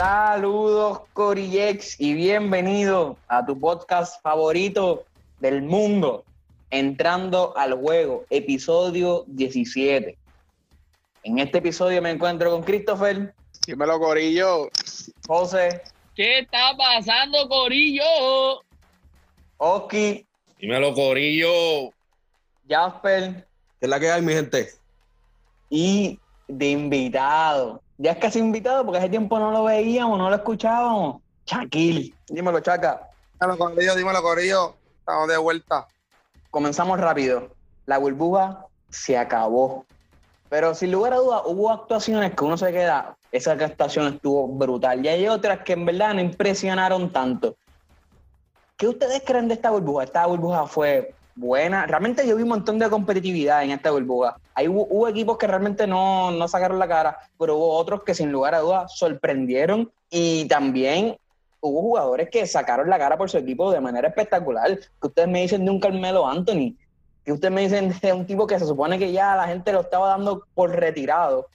Saludos Corillex y bienvenido a tu podcast favorito del mundo, Entrando al Juego, episodio 17. En este episodio me encuentro con Christopher. Dímelo, Corillo. José. ¿Qué está pasando, Corillo? Oski. Dímelo, Corillo. Jasper. ¿Qué es la que hay, mi gente? Y de invitado. Ya es casi invitado porque hace tiempo no lo veíamos, no lo escuchábamos. Shaquille. Dímelo, Chaca. Dímelo, Corillo, dímelo, Corillo. Estamos de vuelta. Comenzamos rápido. La burbuja se acabó. Pero sin lugar a dudas, hubo actuaciones que uno se queda. Esa actuación estuvo brutal. Y hay otras que en verdad no impresionaron tanto. ¿Qué ustedes creen de esta burbuja? Esta burbuja fue buena. Realmente yo vi un montón de competitividad en esta burbuja. Hay, hubo, equipos que realmente no, no sacaron la cara, pero hubo otros que sin lugar a dudas sorprendieron y también hubo jugadores que sacaron la cara por su equipo de manera espectacular. Que ustedes me dicen de un Carmelo Anthony, que ustedes me dicen de un tipo que se supone que ya la gente lo estaba dando por retirado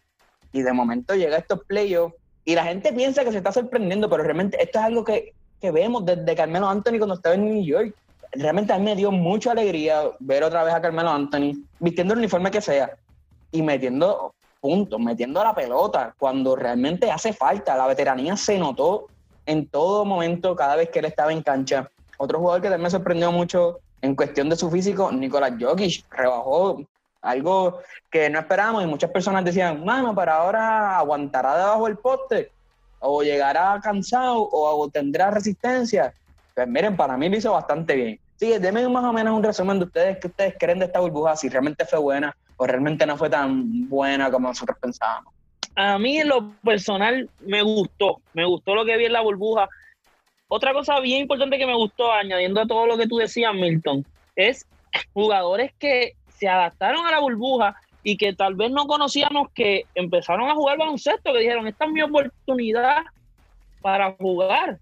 y de momento llega a estos playoffs y la gente piensa que se está sorprendiendo, pero realmente esto es algo que, que vemos desde Carmelo Anthony cuando estaba en New York realmente a mí me dio mucha alegría ver otra vez a Carmelo Anthony vistiendo el uniforme que sea y metiendo puntos, metiendo la pelota cuando realmente hace falta. La veteranía se notó en todo momento cada vez que él estaba en cancha. Otro jugador que también me sorprendió mucho en cuestión de su físico, Nicolás Jokic, rebajó algo que no esperábamos y muchas personas decían, mano, para ahora aguantará debajo del poste o llegará cansado o tendrá resistencia. Pues miren, para mí lo hizo bastante bien. Sí, denme más o menos un resumen de ustedes, qué ustedes creen de esta burbuja, si realmente fue buena o realmente no fue tan buena como nosotros pensábamos. A mí en lo personal me gustó, me gustó lo que vi en la burbuja. Otra cosa bien importante que me gustó, añadiendo a todo lo que tú decías, Milton, es jugadores que se adaptaron a la burbuja y que tal vez no conocíamos que empezaron a jugar baloncesto, que dijeron, esta es mi oportunidad para jugar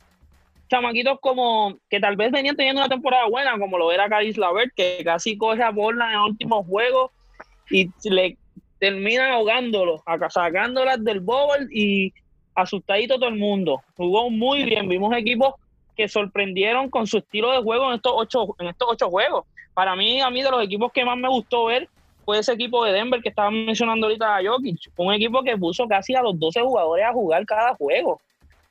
chamaquitos como que tal vez venían teniendo una temporada buena, como lo era Caris Lavert, que casi coge a bola en el último juego y le terminan ahogándolo, sacándolas del bowl y asustadito todo el mundo. Jugó muy bien, vimos equipos que sorprendieron con su estilo de juego en estos ocho, en estos ocho juegos. Para mí, a mí de los equipos que más me gustó ver fue ese equipo de Denver que estaban mencionando ahorita a Jokic, un equipo que puso casi a los 12 jugadores a jugar cada juego.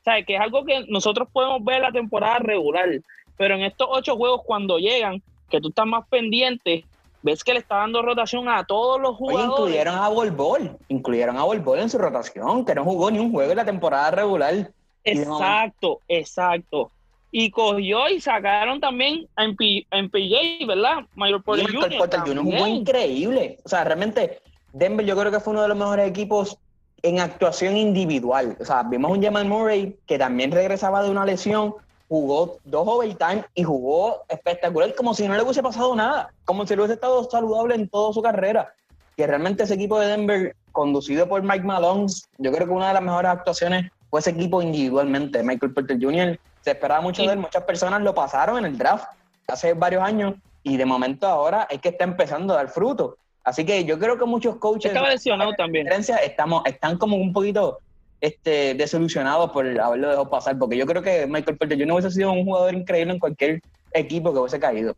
O que es algo que nosotros podemos ver la temporada regular, pero en estos ocho juegos cuando llegan, que tú estás más pendiente, ves que le está dando rotación a todos los jugadores. incluyeron a Volbol, incluyeron a Volbol en su rotación, que no jugó ni un juego en la temporada regular. Exacto, exacto. Y cogió y sacaron también en, PJ, ¿verdad? Mayor Porter Jr. jugó increíble. O sea, realmente Denver yo creo que fue uno de los mejores equipos en actuación individual. O sea, vimos un Jamal Murray que también regresaba de una lesión, jugó dos overtime y jugó espectacular, como si no le hubiese pasado nada, como si le hubiese estado saludable en toda su carrera. Que realmente ese equipo de Denver, conducido por Mike Malone, yo creo que una de las mejores actuaciones fue ese equipo individualmente. Michael Porter Jr. se esperaba mucho de él, muchas personas lo pasaron en el draft hace varios años y de momento ahora es que está empezando a dar fruto. Así que yo creo que muchos coaches. Estaba lesionado también. Estamos, están como un poquito este, desilusionados por haberlo dejado pasar, porque yo creo que Michael Porter yo no hubiese sido un jugador increíble en cualquier equipo que hubiese caído.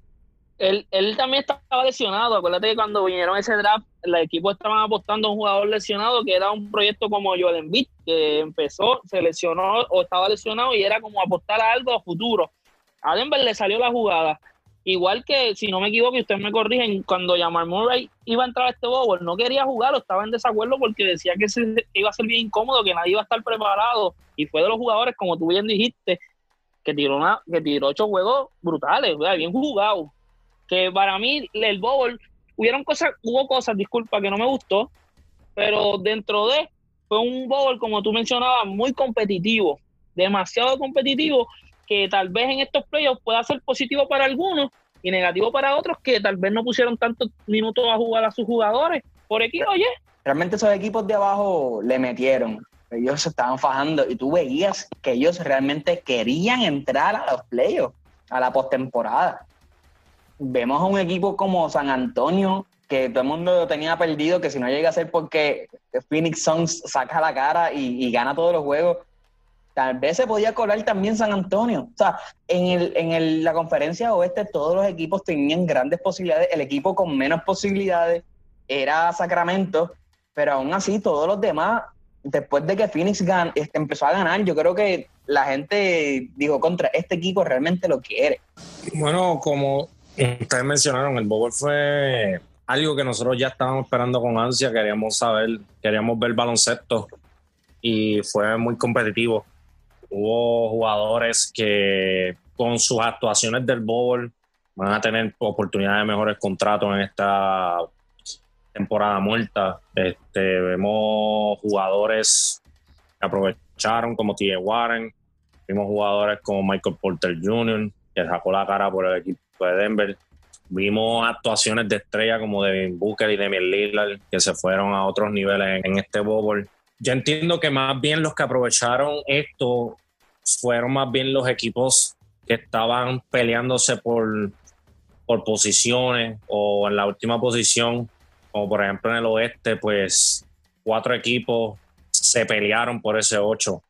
Él, él también estaba lesionado. Acuérdate que cuando vinieron ese draft, el equipo estaban apostando a un jugador lesionado que era un proyecto como Joel Embiid, que empezó, se lesionó o estaba lesionado y era como apostar a algo a futuro. A Denver le salió la jugada Igual que, si no me equivoco, y ustedes me corrigen, cuando Jamal Murray iba a entrar a este bowl, no quería jugarlo, estaba en desacuerdo porque decía que, iba a ser bien incómodo, que nadie iba a estar preparado. Y fue de los jugadores, como tú bien dijiste, que tiró, una, que tiró ocho juegos brutales, bien jugado. Que para mí, el bowl, hubieron cosas, hubo cosas, disculpa, que no me gustó, pero dentro de, fue un bowl, como tú mencionabas, muy competitivo, demasiado competitivo, que tal vez en estos playoffs pueda ser positivo para algunos y negativo para otros que tal vez no pusieron tantos minutos a jugar a sus jugadores por equipo, oye. Realmente esos equipos de abajo le metieron, ellos se estaban fajando y tú veías que ellos realmente querían entrar a los playoffs, a la postemporada. Vemos a un equipo como San Antonio, que todo el mundo tenía perdido, que si no llega a ser porque Phoenix Suns saca la cara y gana todos los juegos, tal vez se podía colar también San Antonio. O sea, en, el, en el, la conferencia oeste todos los equipos tenían grandes posibilidades. El equipo con menos posibilidades era Sacramento, pero aún así todos los demás, después de que Phoenix gan, este, empezó a ganar, yo creo que la gente dijo contra este equipo realmente lo quiere. Bueno, como ustedes mencionaron, el Bowl fue algo que nosotros ya estábamos esperando con ansia, queríamos saber, queríamos ver baloncesto y fue muy competitivo. Hubo jugadores que con sus actuaciones del Bowl van a tener oportunidades de mejores contratos en esta temporada muerta. Este, vemos jugadores que aprovecharon como T.J. Warren, vimos jugadores como Michael Porter Jr., que sacó la cara por el equipo de Denver. Vimos actuaciones de estrella como Devin Booker y Demian Lillard que se fueron a otros niveles en este bowl. Yo entiendo que más bien los que aprovecharon esto fueron más bien los equipos que estaban peleándose por, por posiciones o en la última posición, como por ejemplo en el oeste, pues cuatro equipos se pelearon por ese ocho.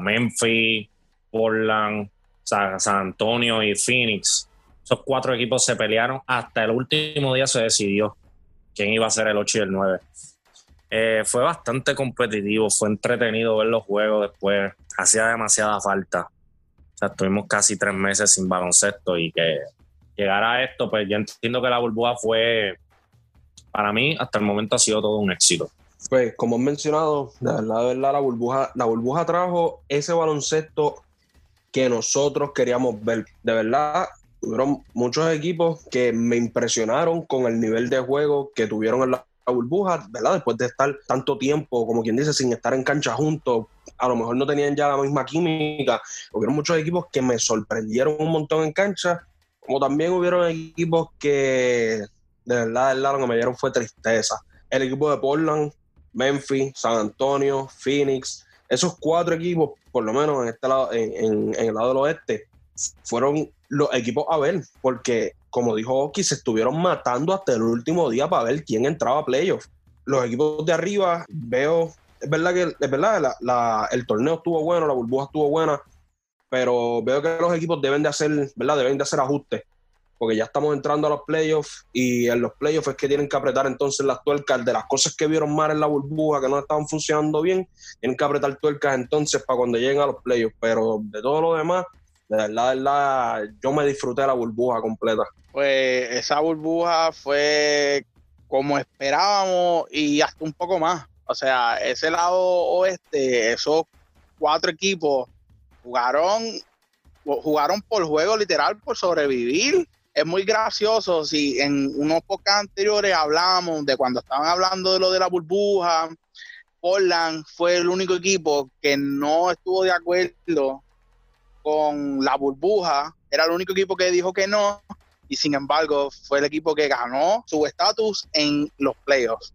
Memphis, Portland, San Antonio y Phoenix esos cuatro equipos se pelearon. Hasta el último día se decidió quién iba a ser el 8 y el 9. Eh, fue bastante competitivo, fue entretenido ver los juegos después. Hacía demasiada falta. O sea, estuvimos casi tres meses sin baloncesto y que llegara a esto, pues yo entiendo que la burbuja fue, para mí, hasta el momento ha sido todo un éxito. Pues, como he mencionado, de verdad, de verdad, la burbuja, la burbuja trajo ese baloncesto que nosotros queríamos ver. De verdad, Hubieron muchos equipos que me impresionaron con el nivel de juego que tuvieron en la burbuja, ¿verdad? Después de estar tanto tiempo, como quien dice, sin estar en cancha juntos, a lo mejor no tenían ya la misma química. Hubieron muchos equipos que me sorprendieron un montón en cancha, como también hubieron equipos que de verdad, de verdad lo que me dieron fue tristeza. El equipo de Portland, Memphis, San Antonio, Phoenix, esos cuatro equipos, por lo menos en este lado, en el lado del oeste, fueron los equipos a ver, porque como dijo Oki, se estuvieron matando hasta el último día para ver quién entraba a playoffs. Los equipos de arriba, veo, es verdad que es verdad, el torneo estuvo bueno, la burbuja estuvo buena, pero veo que los equipos deben de hacer, ¿verdad? Deben de hacer ajustes, porque ya estamos entrando a los playoffs y en los playoffs es que tienen que apretar entonces las tuercas de las cosas que vieron mal en la burbuja, que no estaban funcionando bien, tienen que apretar tuercas entonces para cuando lleguen a los playoffs, pero de todo lo demás, de verdad, de verdad, yo me disfruté la burbuja completa. Pues esa burbuja fue como esperábamos y hasta un poco más. O sea, ese lado oeste, esos cuatro equipos jugaron, jugaron por juego literal, por sobrevivir. Es muy gracioso si en unos pocos anteriores hablamos de cuando estaban hablando de lo de la burbuja, Portland fue el único equipo que no estuvo de acuerdo con la burbuja, era el único equipo que dijo que no, y sin embargo fue el equipo que ganó su estatus en los playoffs.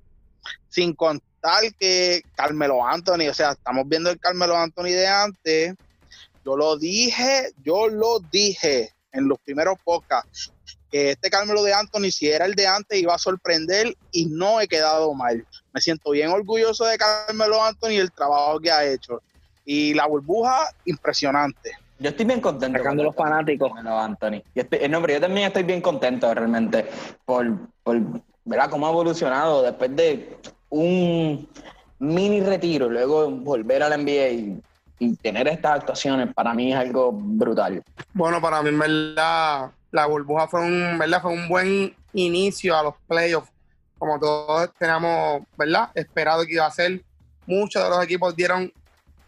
Sin contar que Carmelo Anthony, o sea, estamos viendo el Carmelo Anthony de antes, yo lo dije, yo lo dije en los primeros podcasts, que este Carmelo de Anthony, si era el de antes, iba a sorprender y no he quedado mal. Me siento bien orgulloso de Carmelo Anthony y el trabajo que ha hecho. Y la burbuja, impresionante. Yo estoy bien contento. Sacando los fanáticos. Bueno, Anthony. Yo, estoy, no, yo también estoy bien contento realmente por, por ¿verdad? cómo ha evolucionado después de un mini retiro, luego volver a la NBA y, tener estas actuaciones, para mí es algo brutal. Bueno, para mí, en verdad, la burbuja fue un, ¿verdad? Fue un buen inicio a los playoffs, como todos teníamos, ¿verdad? Esperado que iba a ser. Muchos de los equipos dieron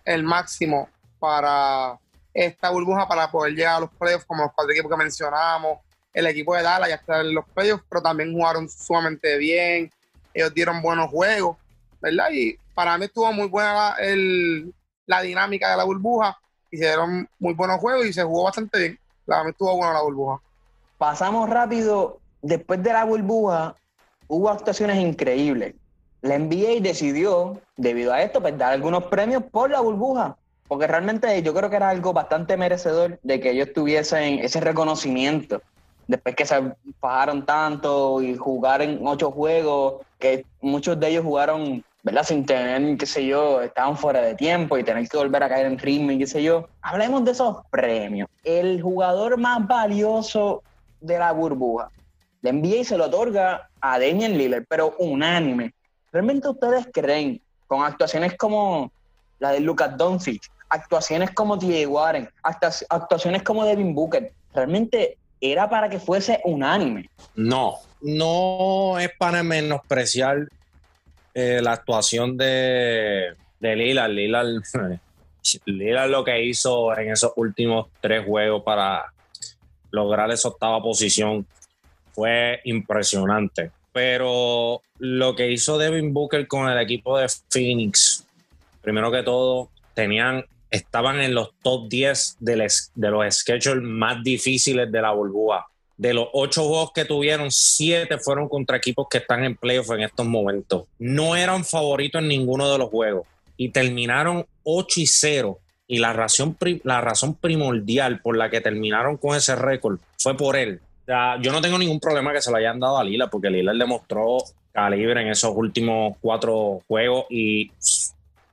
el máximo para esta burbuja para poder llegar a los playoffs, como los cuatro equipos que mencionábamos. El equipo de Dallas ya está en los playoffs, pero también jugaron sumamente bien. Ellos dieron buenos juegos, ¿verdad? Y para mí estuvo muy buena el, la dinámica de la burbuja. Hicieron muy buenos juegos y se jugó bastante bien. Para mí estuvo buena la burbuja. Pasamos rápido. Después de la burbuja, hubo actuaciones increíbles. La NBA decidió, debido a esto, pues, dar algunos premios por la burbuja porque realmente yo creo que era algo bastante merecedor de que ellos tuviesen ese reconocimiento después que se fajaron tanto y jugar en ocho juegos, que muchos de ellos jugaron ¿verdad? Sin tener, qué sé yo, estaban fuera de tiempo y tener que volver a caer en ritmo y qué sé yo. Hablemos de esos premios. El jugador más valioso de la burbuja. La NBA se lo otorga a Damian Lillard, pero unánime. ¿Realmente ustedes creen, con actuaciones como la de Lucas Doncic, actuaciones como T.J. Warren, actuaciones como Devin Booker, realmente era para que fuese unánime? No, no es para menospreciar eh, la actuación de, de Lillard. Lillard. Lillard lo que hizo en esos últimos tres juegos para lograr esa octava posición fue impresionante. Pero lo que hizo Devin Booker con el equipo de Phoenix, primero que todo, tenían, estaban en los top 10 de, de los schedules más difíciles de la burbuja. De los ocho juegos que tuvieron, siete fueron contra equipos que están en playoff en estos momentos. No eran favoritos en ninguno de los juegos y terminaron 8 y 0. Y la razón, la razón primordial por la que terminaron con ese récord fue por él yo no tengo ningún problema que se lo hayan dado a Lila, porque Lila demostró calibre en esos últimos cuatro juegos y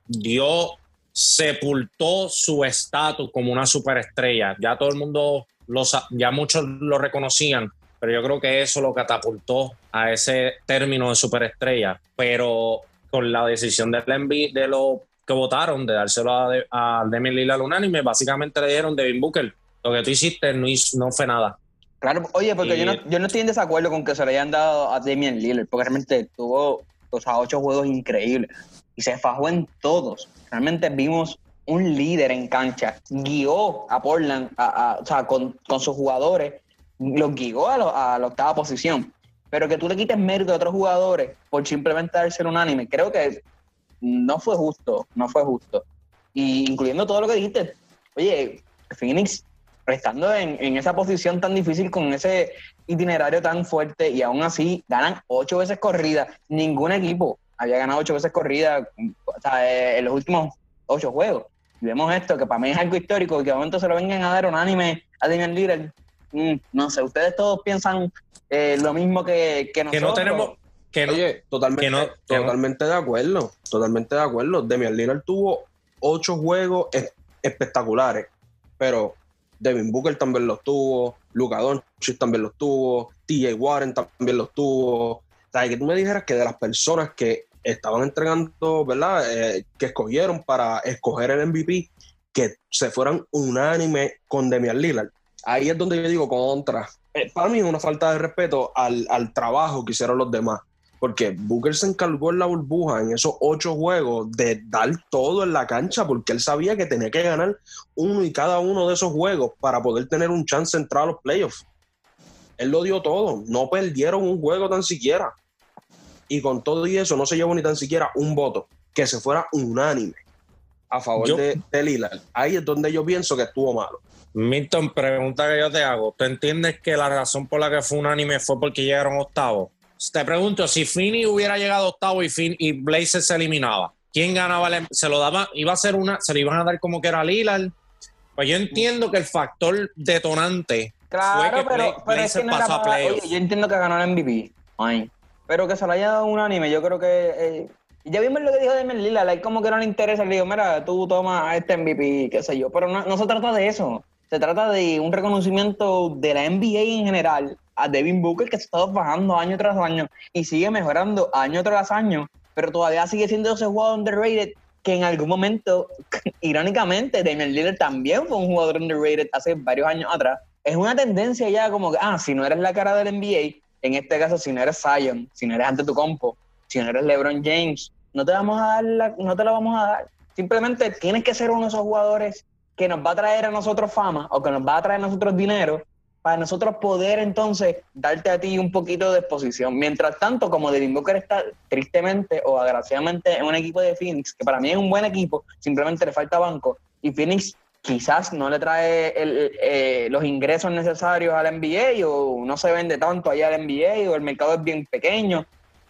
dio, sepultó su estatus como una superestrella. Ya todo el mundo, lo, ya muchos lo reconocían, pero yo creo que eso lo catapultó a ese término de superestrella. Pero con la decisión del de los que votaron de dárselo a, a Demi Lila al unánime, básicamente le dieron Devin Booker. Lo que tú hiciste no, no fue nada. Claro, oye, porque yo, no, yo no estoy en desacuerdo con que se le hayan dado a Damian Lillard, porque realmente tuvo o sea, ocho juegos increíbles y se fajó en todos. Realmente vimos un líder en cancha, guió a Portland, o sea, con, sus jugadores, los guió a, a, la octava posición. Pero que tú le quites mérito a otros jugadores por simplemente darse unánime, creo que no fue justo, no fue justo. Y incluyendo todo lo que dijiste, oye, Phoenix estando en, esa posición tan difícil con ese itinerario tan fuerte y aún así ganan ocho veces corrida. Ningún equipo había ganado ocho veces corrida eh, en los últimos ocho juegos. Y vemos esto, que para mí es algo histórico, y que de momento se lo vengan a dar un anime a Damian Lillard. Mm, no sé, ustedes todos piensan eh, lo mismo que, que nosotros. Que no tenemos... Que Oye, totalmente, totalmente de acuerdo, totalmente de acuerdo. Damian Lillard tuvo ocho juegos espectaculares, pero Devin Booker también los tuvo, Luka Doncic también los tuvo, TJ Warren también los tuvo. O sea, que tú me dijeras que de las personas que estaban entregando, ¿verdad? Eh, que escogieron para escoger el MVP, que se fueran unánime con Demian Lillard. Ahí es donde yo digo contra. Eh, para mí es una falta de respeto al, al trabajo que hicieron los demás porque Booker se encargó en la burbuja en esos ocho juegos de dar todo en la cancha porque él sabía que tenía que ganar uno y cada uno de esos juegos para poder tener un chance de entrar a los playoffs. Él lo dio todo, no perdieron un juego tan siquiera. Y con todo y eso no se llevó ni tan siquiera un voto que se fuera unánime a favor de, de Lillard. Ahí es donde yo pienso que estuvo malo. Milton, pregunta que yo te hago. ¿Tú entiendes que la razón por la que fue unánime fue porque llegaron octavos? te pregunto, si Finney hubiera llegado octavo y, fin, y Blazers se eliminaba, ¿quién ganaba? se lo daba, iba a ser una, se lo iban a dar como que era Lillard. Pues yo entiendo que el factor detonante claro, fue que pero, pero es que no pasó a playoffs. yo entiendo que ganó el MVP, ay, pero que se lo haya dado un anime, yo creo que... Eh, ya vimos lo que dijo de Lillard, hay como que no le interesa, le digo, mira, tú toma a este MVP, qué sé yo, pero no, no se trata de eso, se trata de un reconocimiento de la NBA en general a Devin Booker que se estado bajando año tras año y sigue mejorando año tras año, pero todavía sigue siendo ese jugador underrated que en algún momento, irónicamente, Damian Lillard también fue un jugador underrated hace varios años atrás. Es una tendencia ya como que, ah, si no eres la cara del NBA, en este caso, si no eres Zion, si no eres ante tu compo, si no eres LeBron James, no te vamos a dar la, no te la vamos a dar. Simplemente tienes que ser uno de esos jugadores que nos va a traer a nosotros fama o que nos va a traer a nosotros dinero para nosotros poder entonces darte a ti un poquito de exposición. Mientras tanto, como Devin Booker está tristemente o agraciadamente en un equipo de Phoenix, que para mí es un buen equipo, simplemente le falta banco, y Phoenix quizás no le trae eh, los ingresos necesarios al NBA o no se vende tanto allá al NBA o el mercado es bien pequeño.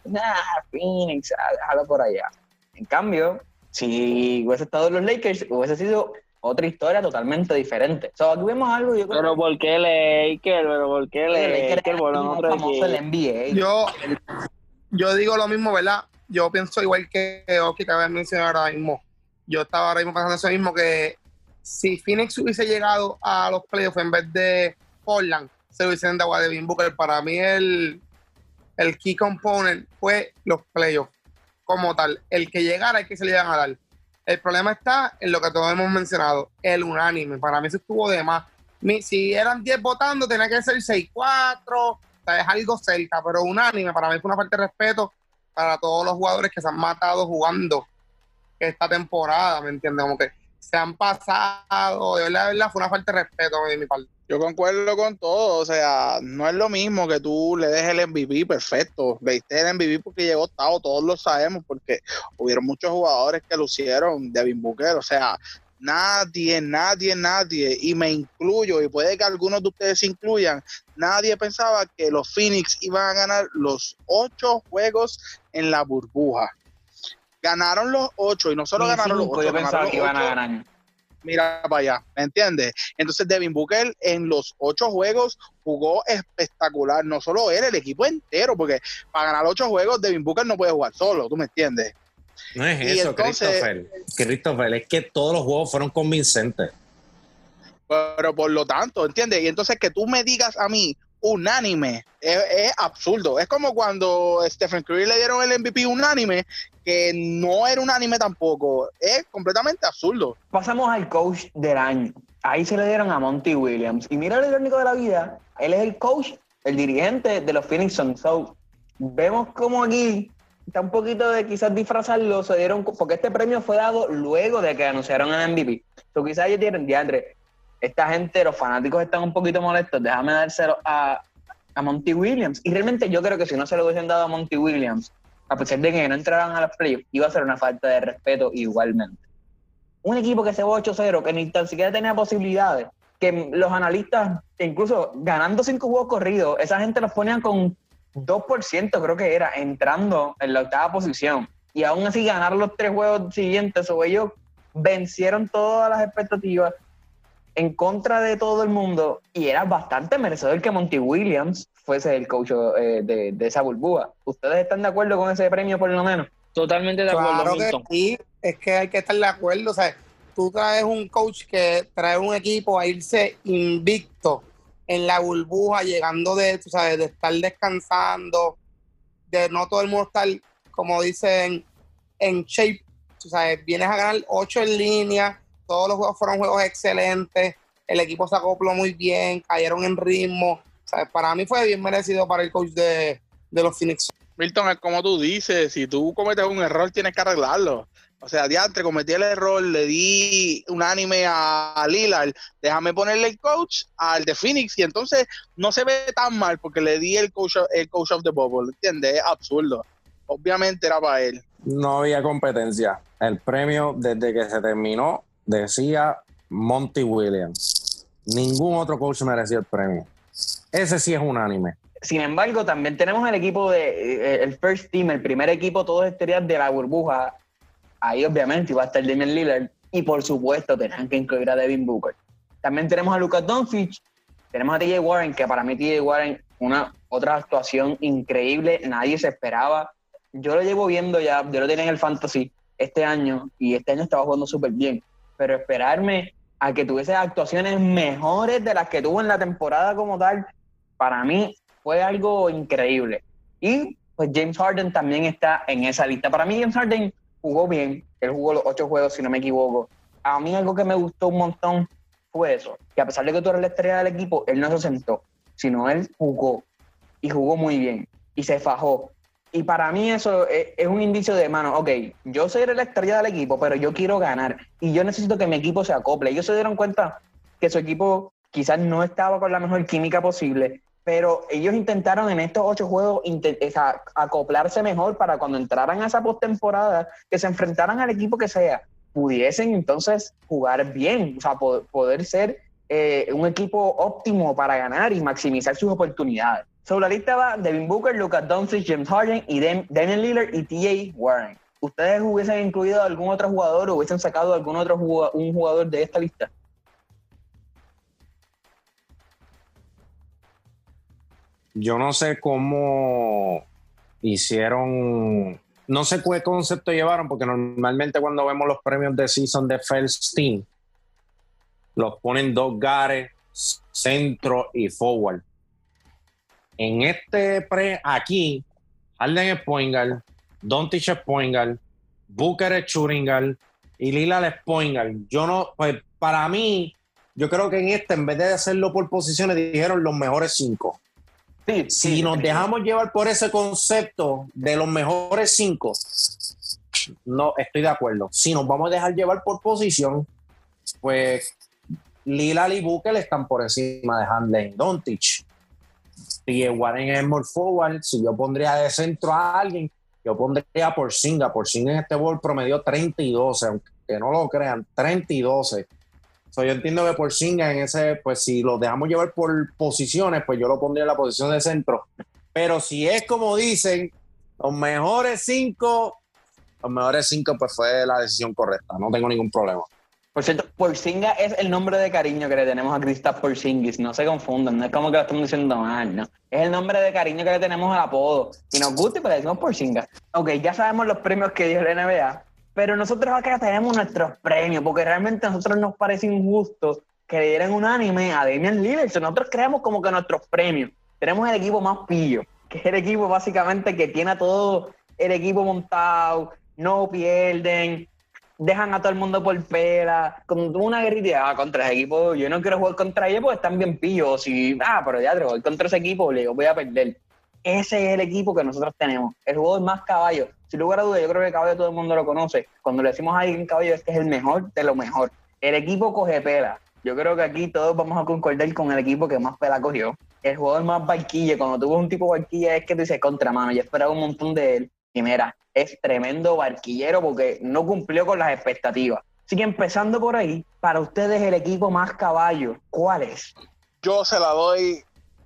Nah, Phoenix, déjalo por allá. En cambio, si hubiese estado en los Lakers, hubiese sido otra historia totalmente diferente. So, aquí vemos algo. Yo pero ¿por qué Laker? ¿Pero por qué Laker? Yo, yo digo lo mismo, ¿verdad? yo pienso igual que Oki que había mencionado ahora mismo. Yo estaba ahora mismo pensando eso mismo, que si Phoenix hubiese llegado a los playoffs en vez de Portland, se hubiesen dado a Devin Booker. Para mí el, el key component fue los playoffs como tal. El que llegara, el que se le iban a dar. El problema está en lo que todos hemos mencionado, el unánime. Para mí se estuvo de más. Si eran 10 votando, tenía que ser 6-4, o sea, es algo cerca, pero unánime. Para mí fue una falta de respeto para todos los jugadores que se han matado jugando esta temporada, ¿me entiendes? Como que se han pasado, de verdad, verdad, fue una falta de respeto de mi parte. Yo concuerdo con todo, o sea, no es lo mismo que tú le des el MVP, perfecto, le diste el MVP porque llegó octavo, todos lo sabemos, porque hubieron muchos jugadores que lucieron, Devin Booker, o sea, nadie, nadie, nadie, y me incluyo, y puede que algunos de ustedes se incluyan, nadie pensaba que los Phoenix iban a ganar los ocho juegos en la burbuja. Ganaron los ocho, y no solo ganaron los ocho, yo pensaba que iban a ganar mira para allá, ¿me entiendes? Entonces Devin Booker en los ocho juegos jugó espectacular, no solo él, el equipo entero, porque para ganar ocho juegos Devin Booker no puede jugar solo, ¿tú me entiendes? No es eso, Christopher. Christopher, es que todos los juegos fueron convincentes. Pero por lo tanto, ¿entiendes? Y entonces que tú me digas a mí, unánime. Es, absurdo. Es como cuando Stephen Curry le dieron el MVP unánime, que no era unánime tampoco. Es completamente absurdo. Pasamos al coach del año. Ahí se le dieron a Monty Williams. Y mira lo irónico de la vida. Él es el coach, el dirigente de los Phoenix Suns. Vemos como aquí está un poquito de quizás disfrazarlo, se dieron, porque este premio fue dado luego de que anunciaron el MVP. So, quizás ellos tienen, diantre, esta gente, los fanáticos están un poquito molestos, déjame dárselo a, a Monty Williams. Y realmente yo creo que si no se lo hubiesen dado a Monty Williams, a pesar de que no entraran a los playoffs, iba a ser una falta de respeto igualmente. Un equipo que se va 8-0, que ni tan siquiera tenía posibilidades, que los analistas, incluso ganando cinco juegos corridos, esa gente los ponían con 2%, creo que era, entrando en la octava posición. Y aún así ganar los tres juegos siguientes, o ellos vencieron todas las expectativas en contra de todo el mundo y era bastante merecedor que Monty Williams fuese el coach eh, de, esa burbuja. ¿Ustedes están de acuerdo con ese premio por lo menos? Totalmente de acuerdo. Claro que sí, es que hay que estar de acuerdo. O sea, tú traes un coach que trae un equipo a irse invicto en la burbuja, llegando de, tú sabes, de estar descansando, de no todo el mundo estar, como dicen, en shape. Tú sabes, vienes a ganar ocho en línea, todos los juegos fueron juegos excelentes, el equipo se acopló muy bien, cayeron en ritmo. para mí fue bien merecido para el coach de, los Phoenix. Milton, es como tú dices, si tú cometes un error tienes que arreglarlo. O sea, diantre, cometí el error, le di un anime a, Lillard, déjame ponerle el coach al de Phoenix y entonces no se ve tan mal porque le di el coach, el coach of the bubble, ¿entiendes? Es absurdo. Obviamente era para él. No había competencia. El premio desde que se terminó decía Monty Williams. Ningún otro coach merecía el premio. Ese sí es unánime. Sin embargo, también tenemos el equipo de eh, el first team, el primer equipo todos estrellas de la burbuja. Ahí obviamente iba a estar Damian Lillard y por supuesto tenían que incluir a Devin Booker. También tenemos a Lucas Doncic, tenemos a TJ Warren, que para mí TJ Warren una otra actuación increíble, nadie se esperaba. Yo lo llevo viendo ya, yo lo tenía en el fantasy este año y este año estaba jugando súper bien pero esperarme a que tuviese actuaciones mejores de las que tuvo en la temporada como tal, para mí fue algo increíble. Y pues James Harden también está en esa lista. Para mí James Harden jugó bien, él jugó los ocho juegos si no me equivoco. A mí algo que me gustó un montón fue eso, que a pesar de que tú eres la estrella del equipo, él no se sentó, sino él jugó y jugó muy bien y se fajó y para mí eso es, un indicio de, mano, ok, yo soy la estrella del equipo, pero yo quiero ganar y yo necesito que mi equipo se acople. Ellos se dieron cuenta que su equipo quizás no estaba con la mejor química posible, pero ellos intentaron en estos ocho juegos acoplarse mejor para cuando entraran a esa postemporada, que se enfrentaran al equipo que sea, pudiesen entonces jugar bien, o sea, poder, ser eh, un equipo óptimo para ganar y maximizar sus oportunidades. Sobre la lista va Devin Booker, Lucas Doncic, James Harden y Daniel Lillard y T.A. Warren. ¿Ustedes hubiesen incluido algún otro jugador o hubiesen sacado algún otro jugador, un jugador de esta lista? Yo no sé cómo hicieron no sé qué concepto llevaron, porque normalmente cuando vemos los premios de season de First Team, los ponen dos gares, centro y forward. En este pre, aquí, Harden es point guard, Doncic es point guard, Booker es guard y Lila es point guard. Yo no, pues para mí, yo creo que en este, en vez de hacerlo por posiciones, dijeron los mejores cinco. Sí, Si sí, nos sí. dejamos llevar por ese concepto de los mejores cinco, no estoy de acuerdo. Si nos vamos a dejar llevar por posición, pues Lila y Booker están por encima de Handley y El Warren es more forward. Si yo pondría de centro a alguien, yo pondría por Singa. Por Singa en este bol promedió 30 y 12, aunque no lo crean, 30 y 12. So, yo entiendo que por Singa en ese, pues si lo dejamos llevar por posiciones, pues yo lo pondría en la posición de centro. Pero si es como dicen, los mejores cinco, los mejores cinco, pues fue la decisión correcta. No tengo ningún problema. Por cierto, Porzinga es el nombre de cariño que le tenemos a Kristaps Porzingis. No se confundan, no es como que lo estamos diciendo mal, ¿no? Es el nombre de cariño que le tenemos al apodo. Y nos gusta y pues le decimos Porzinga. Ok, ya sabemos los premios que dio la NBA, pero nosotros acá tenemos nuestros premios, porque realmente a nosotros nos parece injusto que le dieran un anime a Damian Lillard. So, Nosotros creamos como que nuestros premios. Tenemos el equipo más pillo, que es el equipo básicamente que tiene a todo el equipo montado, no pierden, dejan a todo el mundo por pela, con una guerrilla ah, contra ese equipo. Yo no quiero jugar contra ellos porque están bien pillos. Y, ah, pero ya, contra ese equipo, le digo, voy a perder. Ese es el equipo que nosotros tenemos. El es más caballo. Sin lugar a dudas, yo creo que caballo todo el mundo lo conoce. Cuando le decimos a alguien caballo es que es el mejor de lo mejor. El equipo coge pela. Yo creo que aquí todos vamos a concordar con el equipo que más pela cogió. El jugador más barquilla. Cuando ves un tipo barquilla es que tú dices contra mano. Yo esperaba un montón de él. Y mira, es tremendo barquillero porque no cumplió con las expectativas. Así que empezando por ahí, para ustedes el equipo más caballo, ¿cuál es? yo se la doy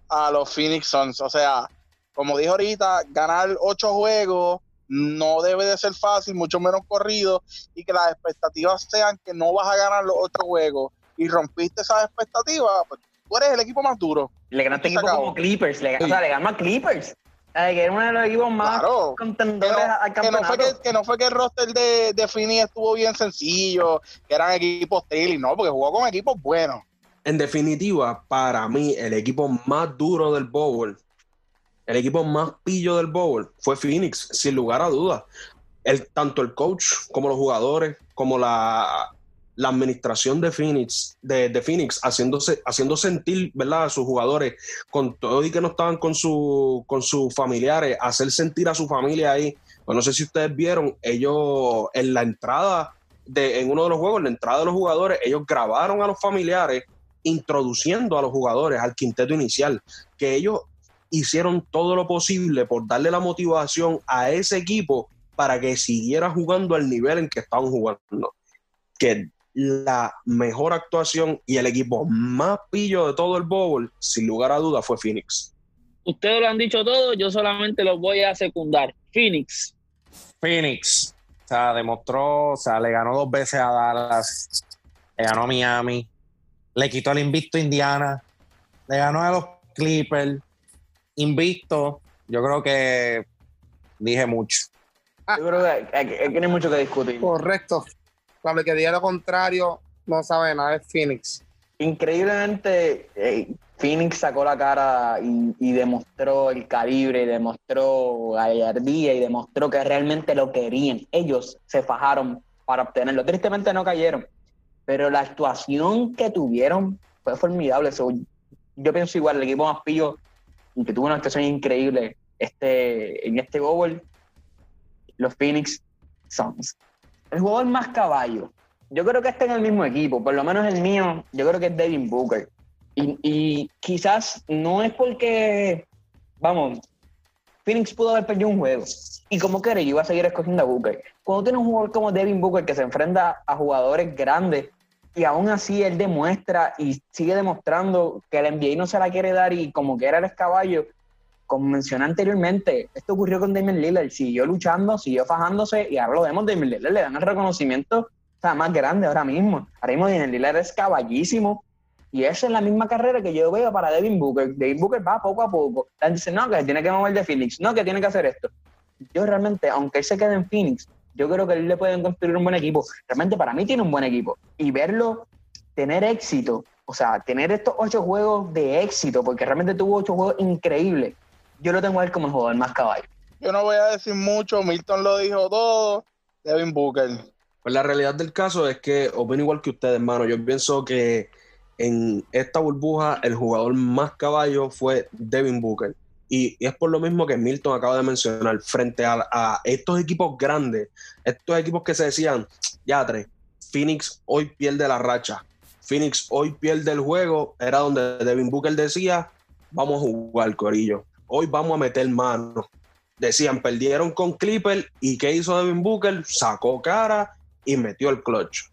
a los Phoenix Suns. O sea, como dije ahorita, ganar ocho juegos no debe de ser fácil, mucho menos corrido, y que las expectativas sean que no vas a ganar los ocho juegos y rompiste esas expectativas, pues tú eres el equipo más duro. Le Se equipo como Clippers, le, Sí. o sea, le ganó a Clippers, eh, que era uno de los equipos más Claro. Que contendores no, al que no campeonato. fue que, que no fue que el roster de, de Phoenix estuvo bien sencillo, que eran equipos y no, porque jugó con equipos buenos. En definitiva, para mí, el equipo más duro del Bowl, el equipo más pillo del Bowl, fue Phoenix, sin lugar a dudas. El, tanto el coach como los jugadores, como la, la administración de Phoenix, de, Phoenix haciéndose, haciendo sentir ¿verdad? a sus jugadores, con todo y que no estaban con, su, con sus familiares, hacer sentir a su familia ahí. Pues no sé si ustedes vieron, ellos en la entrada, de, en uno de los juegos, en la entrada de los jugadores, ellos grabaron a los familiares introduciendo a los jugadores al quinteto inicial, que ellos hicieron todo lo posible por darle la motivación a ese equipo para que siguiera jugando al nivel en que estaban jugando. Que la mejor actuación y el equipo más pillo de todo el bowl, sin lugar a duda, fue Phoenix. Ustedes lo han dicho todo, yo solamente los voy a secundar. Phoenix. Phoenix, o sea, demostró, o sea, le ganó dos veces a Dallas, le ganó a Miami, le quitó el invicto a Indiana, le ganó a los Clippers, invicto, yo creo que dije mucho. Yo creo que que no hay mucho que discutir. Correcto. Claro, el que diga lo contrario no sabe nada, es Phoenix. Increíblemente, eh, Phoenix sacó la cara y, demostró el calibre, y demostró gallardía y demostró que realmente lo querían. Ellos se fajaron para obtenerlo. Tristemente no cayeron, pero la actuación que tuvieron fue formidable. Yo pienso igual, el equipo más pillo, que tuvo una actuación increíble este, en este Bowl, los Phoenix Suns. El jugador más caballo. Yo creo que está en el mismo equipo, por lo menos el mío, yo creo que es Devin Booker. Y, quizás no es porque, vamos, Phoenix pudo haber perdido un juego. Y como quiera, yo iba a seguir escogiendo a Booker. Cuando tiene un jugador como Devin Booker que se enfrenta a jugadores grandes y aún así él demuestra y sigue demostrando que el NBA no se la quiere dar y como que era el caballo, como mencioné anteriormente, esto ocurrió con Damian Lillard, siguió luchando, siguió fajándose y ahora lo vemos, Damian Lillard le dan el reconocimiento más grande ahora mismo. Ahora mismo Damian Lillard es caballísimo y esa es la misma carrera que yo veo para Devin Booker. Devin Booker va poco a poco. No, que se tiene que mover de Phoenix, no, que tiene que hacer esto. yo realmente, aunque él se quede en Phoenix, yo creo que él le pueden construir un buen equipo. Realmente para mí tiene un buen equipo. Y verlo tener éxito, o sea, tener estos ocho juegos de éxito, porque realmente tuvo ocho juegos increíbles, yo lo tengo a él como el jugador más caballo. Yo no voy a decir mucho, Milton lo dijo todo, Devin Booker. Pues la realidad del caso es que opino igual que ustedes, hermano. Yo pienso que en esta burbuja el jugador más caballo fue Devin Booker. Y, es por lo mismo que Milton acaba de mencionar, frente a, a estos equipos grandes, estos equipos que se decían, ya tres, Phoenix hoy pierde la racha, Phoenix hoy pierde el juego, era donde Devin Booker decía, vamos a jugar, Corillo, hoy vamos a meter mano. Decían, perdieron con Clipper y ¿qué hizo Devin Booker? Sacó cara y metió el clutch.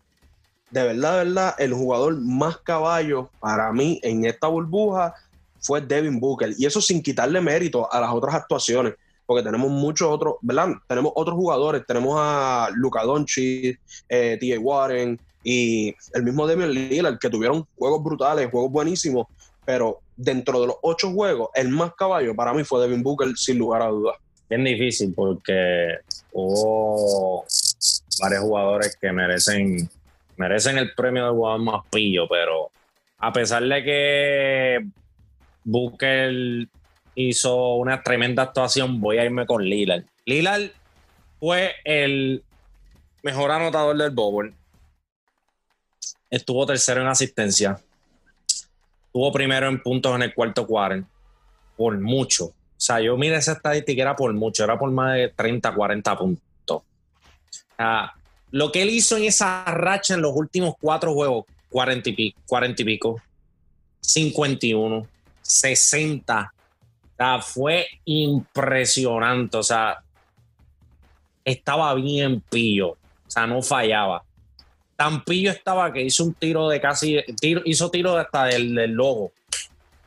De verdad, de verdad, el jugador más caballo para mí en esta burbuja fue Devin Booker. Y eso sin quitarle mérito a las otras actuaciones, porque tenemos muchos otros, ¿verdad? Tenemos otros jugadores, tenemos a Luca Doncic, eh. Warren y el mismo Damian Lillard, que tuvieron juegos brutales, juegos buenísimos, pero dentro de los ocho juegos, el más caballo para mí fue Devin Booker, sin lugar a dudas. Bien difícil porque hubo varios jugadores que merecen, merecen el premio de jugador más pillo, pero a pesar de que Booker hizo una tremenda actuación, voy a irme con Lillard. Lillard fue el mejor anotador del Bowl. Estuvo tercero en asistencia. Estuvo primero en puntos en el cuarto cuarto. Por mucho. O sea, yo miré esa estadística, era por mucho, era por más de 30, 40 puntos. Lo que él hizo en esa racha en los últimos cuatro juegos, 40 y pico, 40 y pico 51, 60. O fue impresionante. O sea, estaba bien pillo. O sea, no fallaba. Tan pillo estaba que hizo un tiro de casi. Tiro, hizo tiro hasta del, del logo.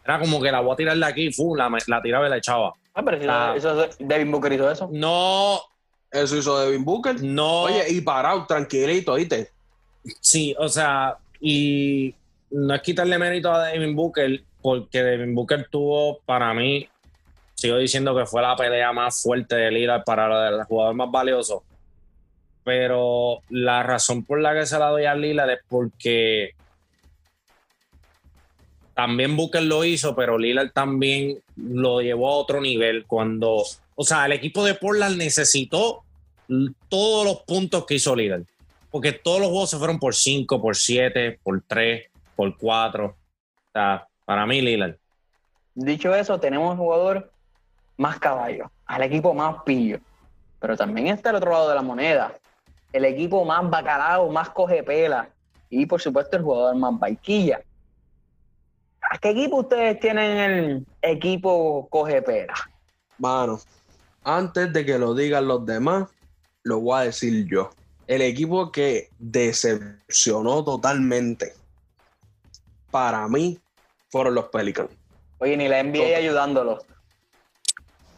Era como que la voy a tirar de aquí, fu, la, la tiraba y la echaba. Ah, pero si Ah. eso, Devin Booker hizo eso. No, Eso hizo Devin Booker. no. Oye, y parado, tranquilito, ¿viste? Sí, o sea, y no es quitarle mérito a Devin Booker, porque Devin Booker tuvo, para mí, sigo diciendo que fue la pelea más fuerte de Lillard para el jugador más valioso. Pero la razón por la que se la doy a Lillard es porque también Booker lo hizo, pero Lillard también lo llevó a otro nivel cuando, o sea, el equipo de Portland necesitó todos los puntos que hizo Lillard porque todos los juegos se fueron por 5, por 7, por 3, por 4. O sea, para mí, Lillard. Dicho eso, tenemos un jugador más caballo, al equipo más pillo. Pero también está el otro lado de la moneda. El equipo más bacalao, más coge pela. Y por supuesto el jugador más baiquilla. ¿A qué equipo ustedes tienen el equipo coge pela? Mano, antes de que lo digan los demás, lo voy a decir yo. El equipo que decepcionó totalmente para mí fueron los Pelicans. Oye, ni la NBA ayudándolos.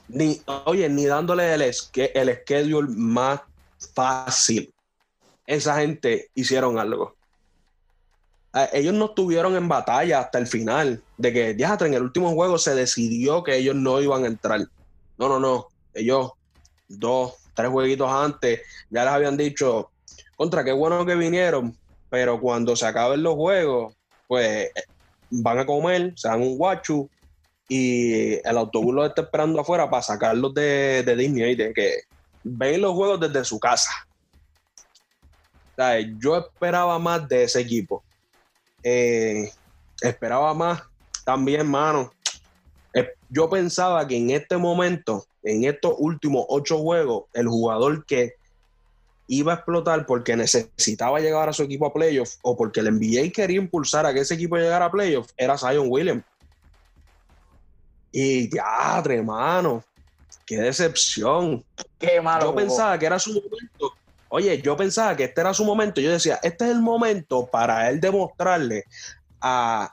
Ni, oye, ni dándole el, el schedule más fácil. Esa gente hicieron algo. Ah, Ellos no estuvieron en batalla hasta el final, de que ya en el último juego se decidió que ellos no iban a entrar. No, no, no. Ellos dos, tres jueguitos antes ya les habían dicho, contra qué bueno que vinieron, pero cuando se acaben los juegos, pues van a comer, se dan un guachu y el autobús los está esperando afuera para sacarlos de, de Disney, ¿oíste? que ven los juegos desde su casa. Yo esperaba más de ese equipo. Eh, esperaba más también, mano. Eh, Yo pensaba que en este momento, en estos últimos ocho juegos, el jugador que iba a explotar porque necesitaba llegar a su equipo a playoff o porque el NBA quería impulsar a que ese equipo llegara a playoff era Zion Williams. Y ya, hermano, qué decepción. Qué malo. Yo pensaba que era su momento. Oye, yo pensaba que este era su momento. Yo decía, este es el momento para él demostrarle a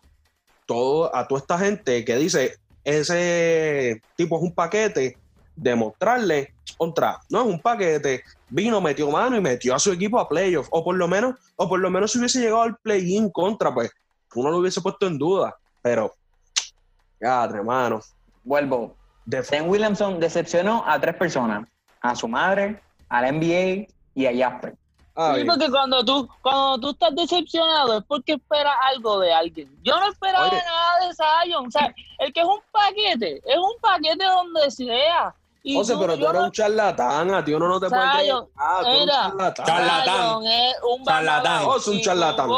todo, a toda esta gente que dice ese tipo es un paquete, demostrarle contra, no es un paquete, vino, metió mano y metió a su equipo a playoff, o por lo menos, o por lo menos si hubiese llegado al play-in contra, pues uno lo hubiese puesto en duda, pero ya, hermano, Vuelvo. Zen Williamson decepcionó a tres personas. a su madre, a la NBA y a Jasper. Ah, Sí, bien. porque cuando tú, cuando tú estás decepcionado es porque esperas algo de alguien. Yo no esperaba Oye. nada de Zion. O sea, el que es un paquete, es un paquete donde sea. Y José, pero tú eres no- un charlatán, a ti uno no te puede creer. Zion, Ah, tú eres un mira, charlatán. Charlatán. Zion es un Charlatán. José, un charlatán.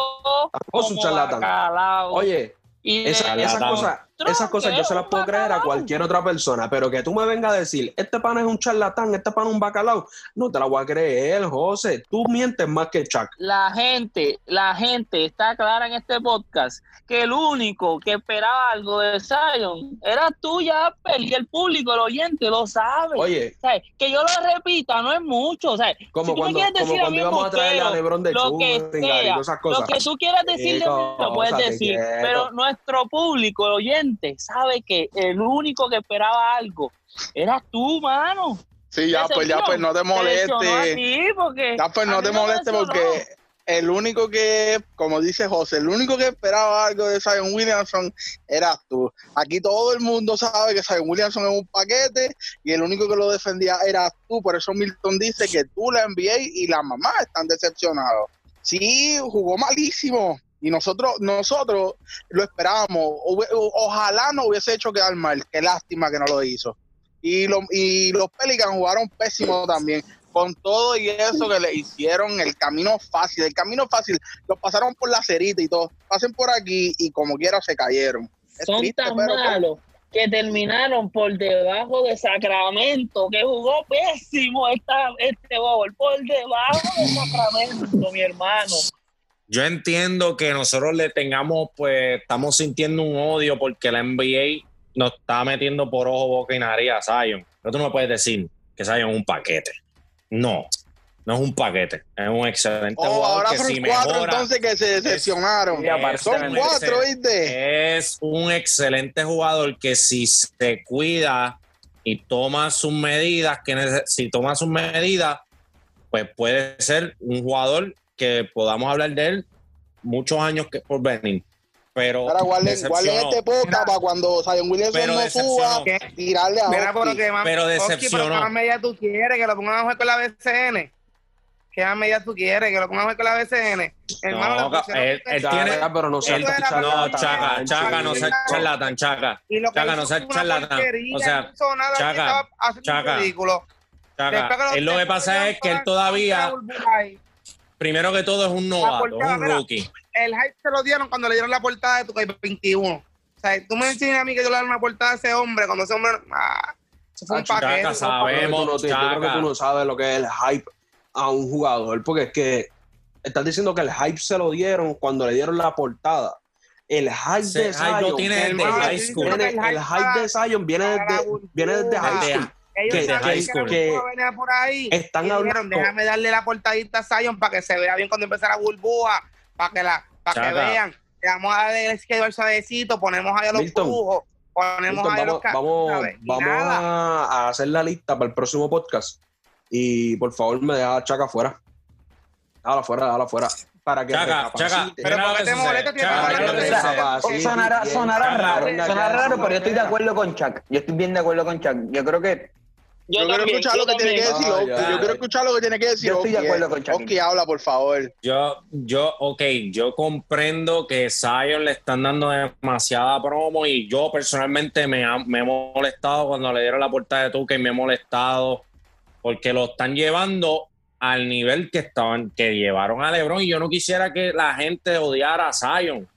José, un charlatán. Oye, esa- esas cosas, esas cosas yo se las puedo creer a cualquier otra persona, pero que tú me vengas a decir, este pan es un charlatán, este pan es un bacalao, no te la voy a creer, José. Tú mientes más que Chuck. la gente, la gente está clara en este podcast que el único que esperaba algo de Zion era tú, Jasper, y el público, el oyente, lo sabe. Oye. Que yo lo repita, no es mucho. ¿sabes? como Si tú me cuando, quieres como cuando íbamos a traer a Lebron de lo que sea, Lo que tú quieras decir de mí, lo puedes decir. Pero nuestro público, el oyente, sabe que el único que esperaba algo eras tú, mano. Sí, ya pues, ya pues, no te porque Ya pues, no te decepcionó. porque el único que, como dice José, el único que esperaba algo de Zion Williamson eras tú. Aquí todo el mundo sabe que Zion Williamson es un paquete y el único que lo defendía eras tú. Por eso Milton dice que tú, la NBA y la mamá están decepcionados. Sí, jugó malísimo. Y nosotros, nosotros lo esperábamos. Hube- Ojalá no hubiese hecho quedar mal. Qué lástima que no lo hizo. Y, lo- y los Pelicans jugaron pésimo también con todo y eso que le hicieron el camino fácil, el camino fácil, los pasaron por la cerita y todo, pasen por aquí y como quiera se cayeron. Es son triste, tan pero malos que terminaron por debajo de Sacramento, que jugó pésimo esta, este bowl, por debajo de Sacramento, mi hermano. Yo entiendo que nosotros le tengamos, pues, estamos sintiendo un odio porque la NBA nos está metiendo por ojo, boca y nariz a Zion. Pero tú no me puedes decir que Zion es un paquete. No, no es un paquete. Es un excelente Oh, jugador ahora que son si cuatro mejora, entonces que se decepcionaron. Son cuatro, ¿viste? es un excelente jugador que si se cuida y toma sus medidas, que si toma sus medidas, pues puede ser un jugador que podamos hablar de él muchos años que por venir. Pero Ahora guarden, guarden este podcast Mira. para cuando Zion Williamson Pero no suba, decepcionó. tirarle a Mira, Oski. pero que más, Pero Oski, decepcionó. pero ¿qué más medidas tú quieres? Que lo pongan a jugar con la BCN. ¿Qué más medidas tú quieres? Que lo pongan a jugar con la BCN. Hermano, No, él- él tiene- Chaca, pero no seas No, Chaca, Chaca, Chaca, no seas Chaca. charlatán, Chaca. Lo que Chaca, no seas charlatán. O sea, Chaca, Chaca. Chaca. Que Él lo que pasa es que él todavía, primero que todo, es un novato, es un mira. rookie. El hype se lo dieron cuando le dieron la portada de tu 21. O sea, tú me enseñas a mí que yo le doy una portada a ese hombre, cuando ese hombre. Ah, eso fue un Ah, paquete. Chaca, eso fue un sabe. paquete. Yo creo que tú no- yo creo que tú no sabes lo que es el hype a un jugador, porque es que estás diciendo que el hype se lo dieron cuando le dieron la portada. El hype de Zion tiene viene- high school. el hype de Zion viene desde, viene desde high school. Ellos que- sabían que, que venía por ahí. están y dijeron, déjame darle la portadita a Zion para que se vea bien cuando empiece la burbuja, para que la, para que vean. Le vamos a darle el schedule suavecito, ponemos ahí a los Milton, brujos, ponemos Milton, ahí a los vamos, vamos, vamos a, hacer la lista para el próximo podcast. Y por favor, me deja a Chaca afuera. Déjala afuera, déjala afuera. Para que Chaca. Chaca, Pero ¿por qué que te molesta? Chaca, que sonará, sonará raro, sonará raro, pero yo estoy de acuerdo con Chuck. Yo estoy bien de acuerdo con Chuck. Yo creo que Yo, quiero también, escuchar lo que tiene que decir Ah. Yo quiero escuchar lo que tiene que decir Yo estoy de Oki, acuerdo eh. con Chucky. Oki, habla, por favor. Yo, yo, ok, yo comprendo que Zion le están dando demasiada promo y yo personalmente me, ha- me he molestado cuando le dieron la portada de Tuca y me he molestado porque lo están llevando al nivel que estaban, que llevaron a LeBron y yo no quisiera que la gente odiara a Zion,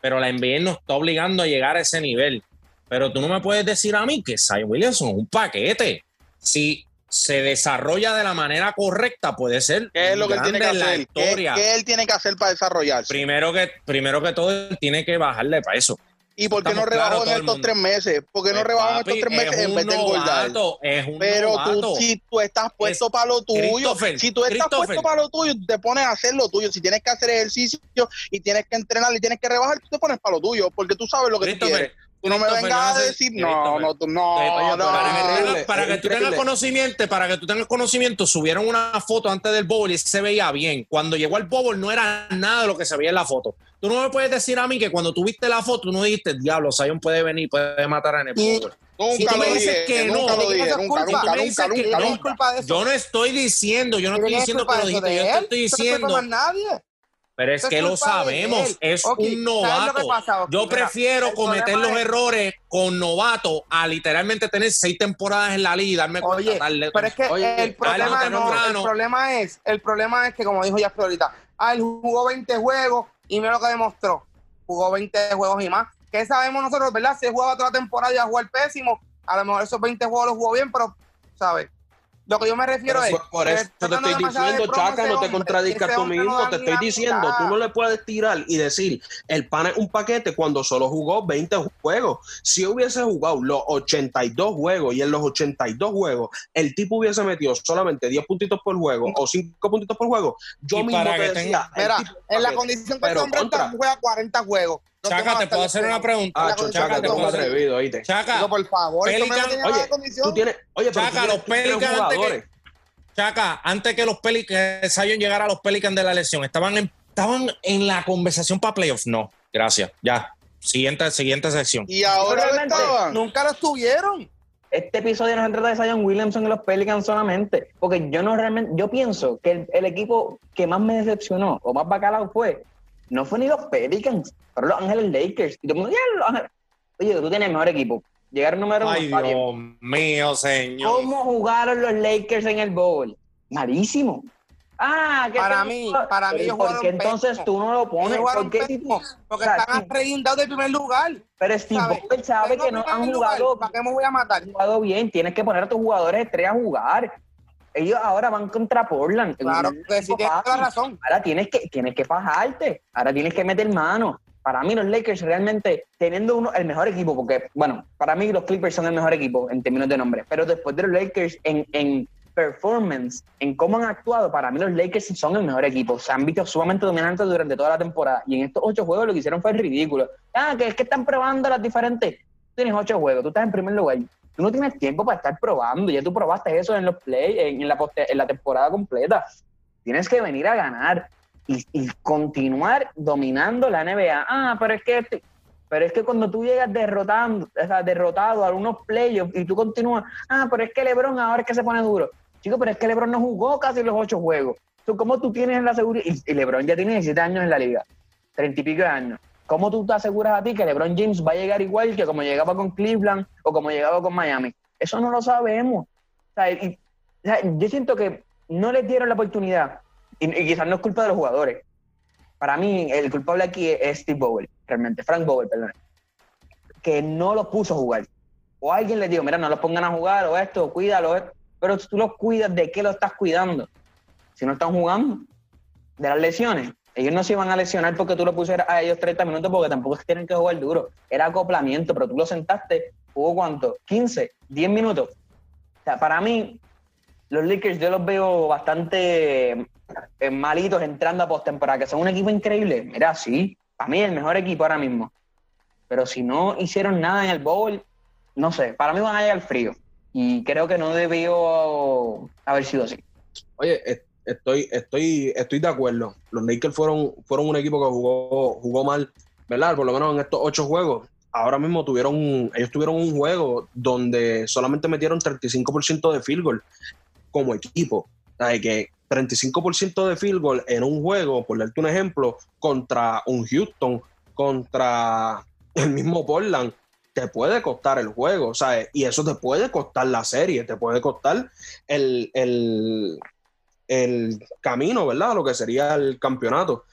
pero la NBA nos está obligando a llegar a ese nivel. Pero tú no me puedes decir a mí que Zion Williamson es un paquete. Si se desarrolla de la manera correcta, puede ser ¿Qué es lo que él tiene que hacer? ¿Qué, él tiene que hacer para desarrollarse? Primero que, primero que todo, él tiene que bajarle peso. ¿Y por qué no rebajó en estos tres meses? ¿Por qué no Pues, rebajó en estos tres meses es en vez de engordar? Es un Pero novato. tú, si tú estás puesto Es- para lo tuyo, si tú estás puesto para lo tuyo, te pones a hacer lo tuyo. Si tienes que hacer ejercicio y tienes que entrenar y tienes que rebajar, tú te pones para lo tuyo, porque tú sabes lo que tú quieres. Tú no me vengas no a decir, no, no, tú, no, no. para que, tú tengas- para es que tú tengas increíble. conocimiento, para que tú tengas conocimiento, subieron una foto antes del bowl y se veía bien. Cuando llegó al bowl no era nada de lo que se veía en la foto. Tú no me puedes decir a mí que cuando tuviste la foto, tú no dijiste, diablo, Zion puede venir, puede matar en el bowl. Nunca Si tú me dices dije, que nunca no, lo dije, nunca, culpa. nunca, Tú me dices nunca, que nunca, no. ¿Quién es nunca. culpa de eso? Yo no estoy diciendo, yo no estoy ¿Quién es diciendo que lo dijiste, yo ¿De te estoy no diciendo. de nadie. Pero es que lo sabemos, es un ¿sabes lo novato. Yo prefiero cometer los es- errores con novato a literalmente tener seis temporadas en la liga y darme cuenta Oye, tarde. pero es que Oye, el problema no, el problema es, el problema es que como dijo ya ahorita, ah, él jugó 20 juegos y mira lo que demostró. Jugó 20 juegos y más. ¿Qué sabemos nosotros, verdad? Si él jugaba toda la temporada y a jugar pésimo, a lo mejor esos 20 juegos los jugó bien, pero, ¿sabes? Lo que yo me refiero Pero es. por, por que eso te estoy diciendo, Chaca, no te contradicas tú no mismo, te estoy diciendo, tú no le puedes tirar y decir, el pan es un paquete cuando solo jugó 20 juegos. Si hubiese jugado los 82 juegos y en los 82 juegos el tipo hubiese metido solamente 10 puntitos por juego o 5 puntitos por juego, yo mismo te decía, el Mira, en la condición que Pero este hombre está, juega 40 juegos. Chaca, te puedo hacer una pregunta. Ah, Chaca, te hombre- atrevido, oíste. Chaca, Digo, por favor, Pelican- Oye, tú tienes, oye, tú Chaca, tienes- los Pelicans antes que-. Chaca, antes que los Pelicans, que Zion llegara a los Pelicans de la lesión, ¿estaban en, estaban en la conversación para playoffs? No, gracias. Ya. Siguiente, siguiente sección. Y ahora lo estaban. Nunca lo estuvieron. Este episodio no se trata de Zion Williamson y los Pelicans solamente, porque yo no realmente, yo pienso que el, el equipo que más me decepcionó o más bacalao fue, no fue ni los Pelicans, pero los Ángeles Lakers. Y todo el mundo, "Yeah, los Ángeles". Oye, tú tienes el mejor equipo. Llegaron número uno. Ay, está bien. Dios mío, señor. ¿Cómo jugaron los Lakers en el bowl? Malísimo. Ah, que Para mí, para mí Pero, ellos ¿Por jugaron qué entonces tú no lo pones? ¿Por qué pésimo, porque o sea, están sí. arreguindados del primer lugar. Pero Steve. Ballmer sabe que no han lugar, jugado, ¿Para qué me voy a matar? jugado bien. Tienes que poner a tus jugadores estrella a jugar. Ellos ahora van contra Portland. Claro que sí, tienes toda la razón. Ahora tienes que, tienes que fajarte. Ahora tienes que meter mano. Para mí, los Lakers realmente teniendo uno, el mejor equipo, porque, bueno, para mí los Clippers son el mejor equipo en términos de nombre, pero después de los Lakers en, en performance, en cómo han actuado, para mí los Lakers son el mejor equipo. Se han visto sumamente dominantes durante toda la temporada. Y en estos ocho juegos lo que hicieron fue ridículo. Ah, que es que están probando las diferentes. Tienes ocho juegos, tú estás en primer lugar. Tú no tienes tiempo para estar probando. Ya tú probaste eso en los play, en, la, temporada completa. Tienes que venir a ganar y, continuar dominando la NBA. Ah, pero es que este- pero es que cuando tú llegas derrotando, o sea, derrotado a unos playoffs y tú continúas, ah, pero es que LeBron ahora es que se pone duro. Chico, pero es que LeBron no jugó casi los ocho juegos. Tú, ¿Cómo tú tienes la seguridad? Y, y LeBron ya tiene 17 años en la liga, 30 y pico de años. ¿Cómo tú te aseguras a ti que LeBron James va a llegar igual que como llegaba con Cleveland o como llegaba con Miami? Eso no lo sabemos. Yo siento que no les dieron la oportunidad y, quizás no es culpa de los jugadores. Para mí, el culpable aquí es Steve Bowell, realmente, Frank Bowell, perdón. Que no los puso a jugar. O alguien les dijo, mira, no los pongan a jugar, o esto, cuídalo. esto. Pero tú los cuidas, ¿de qué lo estás cuidando? Si no están jugando, de las lesiones. Ellos no se iban a lesionar porque tú lo pusieras a ellos 30 minutos, porque tampoco es tienen que jugar duro. Era acoplamiento, pero tú lo sentaste, jugó cuánto? 15, 10 minutos. Para mí, los Lakers yo los veo bastante eh, malitos entrando a postemporada, que son un equipo increíble. Mira, sí, para mí el mejor equipo ahora mismo. Pero si no hicieron nada en el bowl, no sé, para mí van a llegar frío. Y creo que no debió haber sido así. Oye, es- estoy, estoy, estoy de acuerdo. Los Lakers fueron, fueron un equipo que jugó, jugó mal, ¿verdad? Por lo menos en estos ocho juegos. Ahora mismo tuvieron, ellos tuvieron un juego donde solamente metieron 35% de field goal como equipo. O sea, que 35% de field goal en un juego, por darte un ejemplo, contra un Houston, contra el mismo Portland, te puede costar el juego, ¿sabes? Y eso te puede costar la serie, te puede costar el, el, el camino, ¿verdad? Lo que sería el campeonato.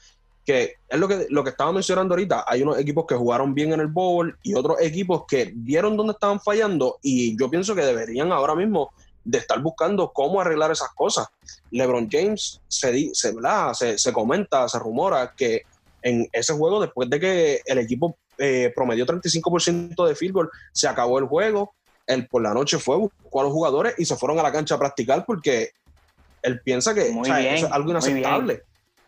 Que es lo que, lo que estaba mencionando ahorita. Hay unos equipos que jugaron bien en el bowl y otros equipos que vieron dónde estaban fallando y yo pienso que deberían ahora mismo de estar buscando cómo arreglar esas cosas. LeBron James se, se, se, se comenta, se rumora que en ese juego, después de que el equipo eh, promedió 35% de field goal, se acabó el juego. Él por la noche fue, buscó a los jugadores y se fueron a la cancha a practicar porque él piensa que Muy o sea, bien, eso es algo inaceptable.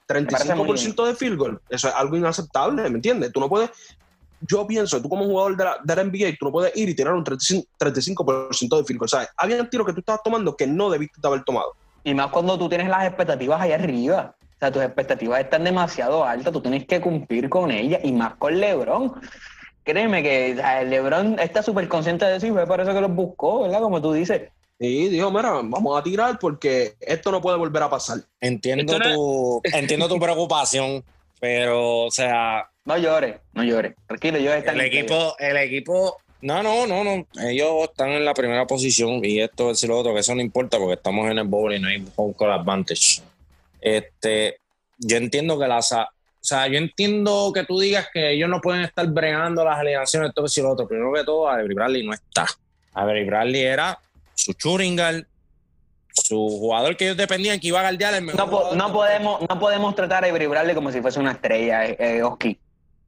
parece muy 35% de field goal, eso es algo inaceptable, ¿me entiendes? Tú no puedes, yo pienso, tú como jugador de la, de la NBA, tú no puedes ir y tirar un 35%, 35% de field goal, ¿sabes? Habían tiros que tú estabas tomando que no debiste haber tomado. Y más cuando tú tienes las expectativas allá arriba. O sea, tus expectativas están demasiado altas, tú tienes que cumplir con ellas, y más con LeBron. créeme que o sea, LeBron está súper consciente de eso y fue por eso que los buscó, ¿verdad? Como tú dices. Y dijo, mira, vamos a tirar porque esto no puede volver a pasar. Entiendo no tu, entiendo tu preocupación, pero, o sea, No llores, no llores. Tranquilo, yo están el equipo, el equipo, no, no, no, no. Ellos están en la primera posición y esto es lo otro, que eso no importa porque estamos en el bowl y no hay home court advantage. Este, yo entiendo que las, o sea, yo entiendo que tú digas que ellos no pueden estar bregando las alineaciones, todo eso y lo otro. Primero que todo, Avery Bradley no está. Avery Bradley era su Churingal, su jugador que ellos dependían que iba a guardiar el mejor No, po- no podemos, no podemos tratar a vibrarle como si fuese una estrella, eh, eh, Oski.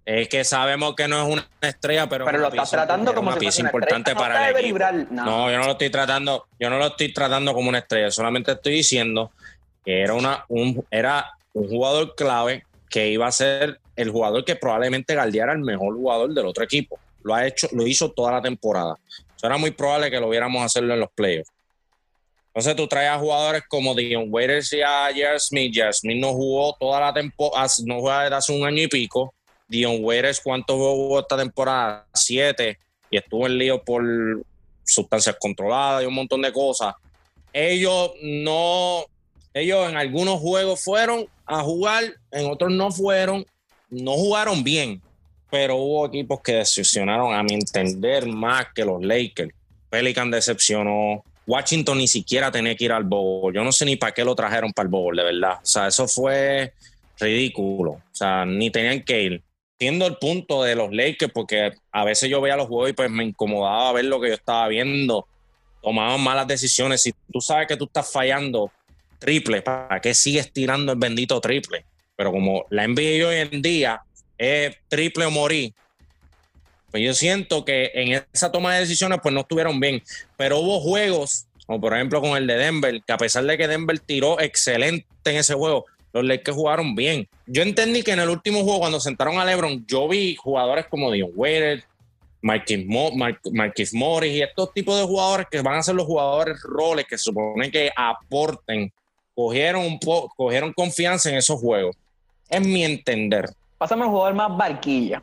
Es que sabemos que no es una estrella, pero, Pero lo estás tratando como una si pieza importante. No para el equipo. No, yo no lo estoy tratando, yo no lo estoy tratando como una estrella, solamente estoy diciendo que era una un, era un jugador clave que iba a ser el jugador que probablemente galdeara el mejor jugador del otro equipo. Lo ha hecho, lo hizo toda la temporada. Eso era muy probable que lo viéramos hacerlo en los playoffs. Entonces tú traes a jugadores como Dion Waiters y a J.R. Smith. J.R. Smith no jugó toda la temporada, no juega desde hace un año y pico. Dion Waiters, ¿cuánto jugó esta temporada? Siete. Y estuvo en lío por sustancias controladas y un montón de cosas. Ellos no, ellos en algunos juegos fueron a jugar, en otros no fueron, no jugaron bien, pero hubo equipos que decepcionaron, a mi entender, más que los Lakers. Pelican decepcionó. Washington ni siquiera tenía que ir al bowl. Yo no sé ni para qué lo trajeron para el bowl, de verdad. O sea, eso fue ridículo. O sea, ni tenían que ir. Siendo el punto de los Lakers, porque a veces yo veía los juegos y pues me incomodaba ver lo que yo estaba viendo. Tomaban malas decisiones. Si tú sabes que tú estás fallando triple, ¿para qué sigues tirando el bendito triple? Pero como la NBA hoy en día triple o morir, pues yo siento que en esa toma de decisiones pues no estuvieron bien. Pero hubo juegos, como por ejemplo con el de Denver, que a pesar de que Denver tiró excelente en ese juego, los Lakers jugaron bien. Yo entendí que en el último juego, cuando sentaron a LeBron, yo vi jugadores como Dion Waiters, Marquis, Mo- Morris y estos tipos de jugadores que van a ser los jugadores roles que se supone que aporten, cogieron, un po- cogieron confianza en esos juegos. Es mi entender. Pásame al jugador más barquilla.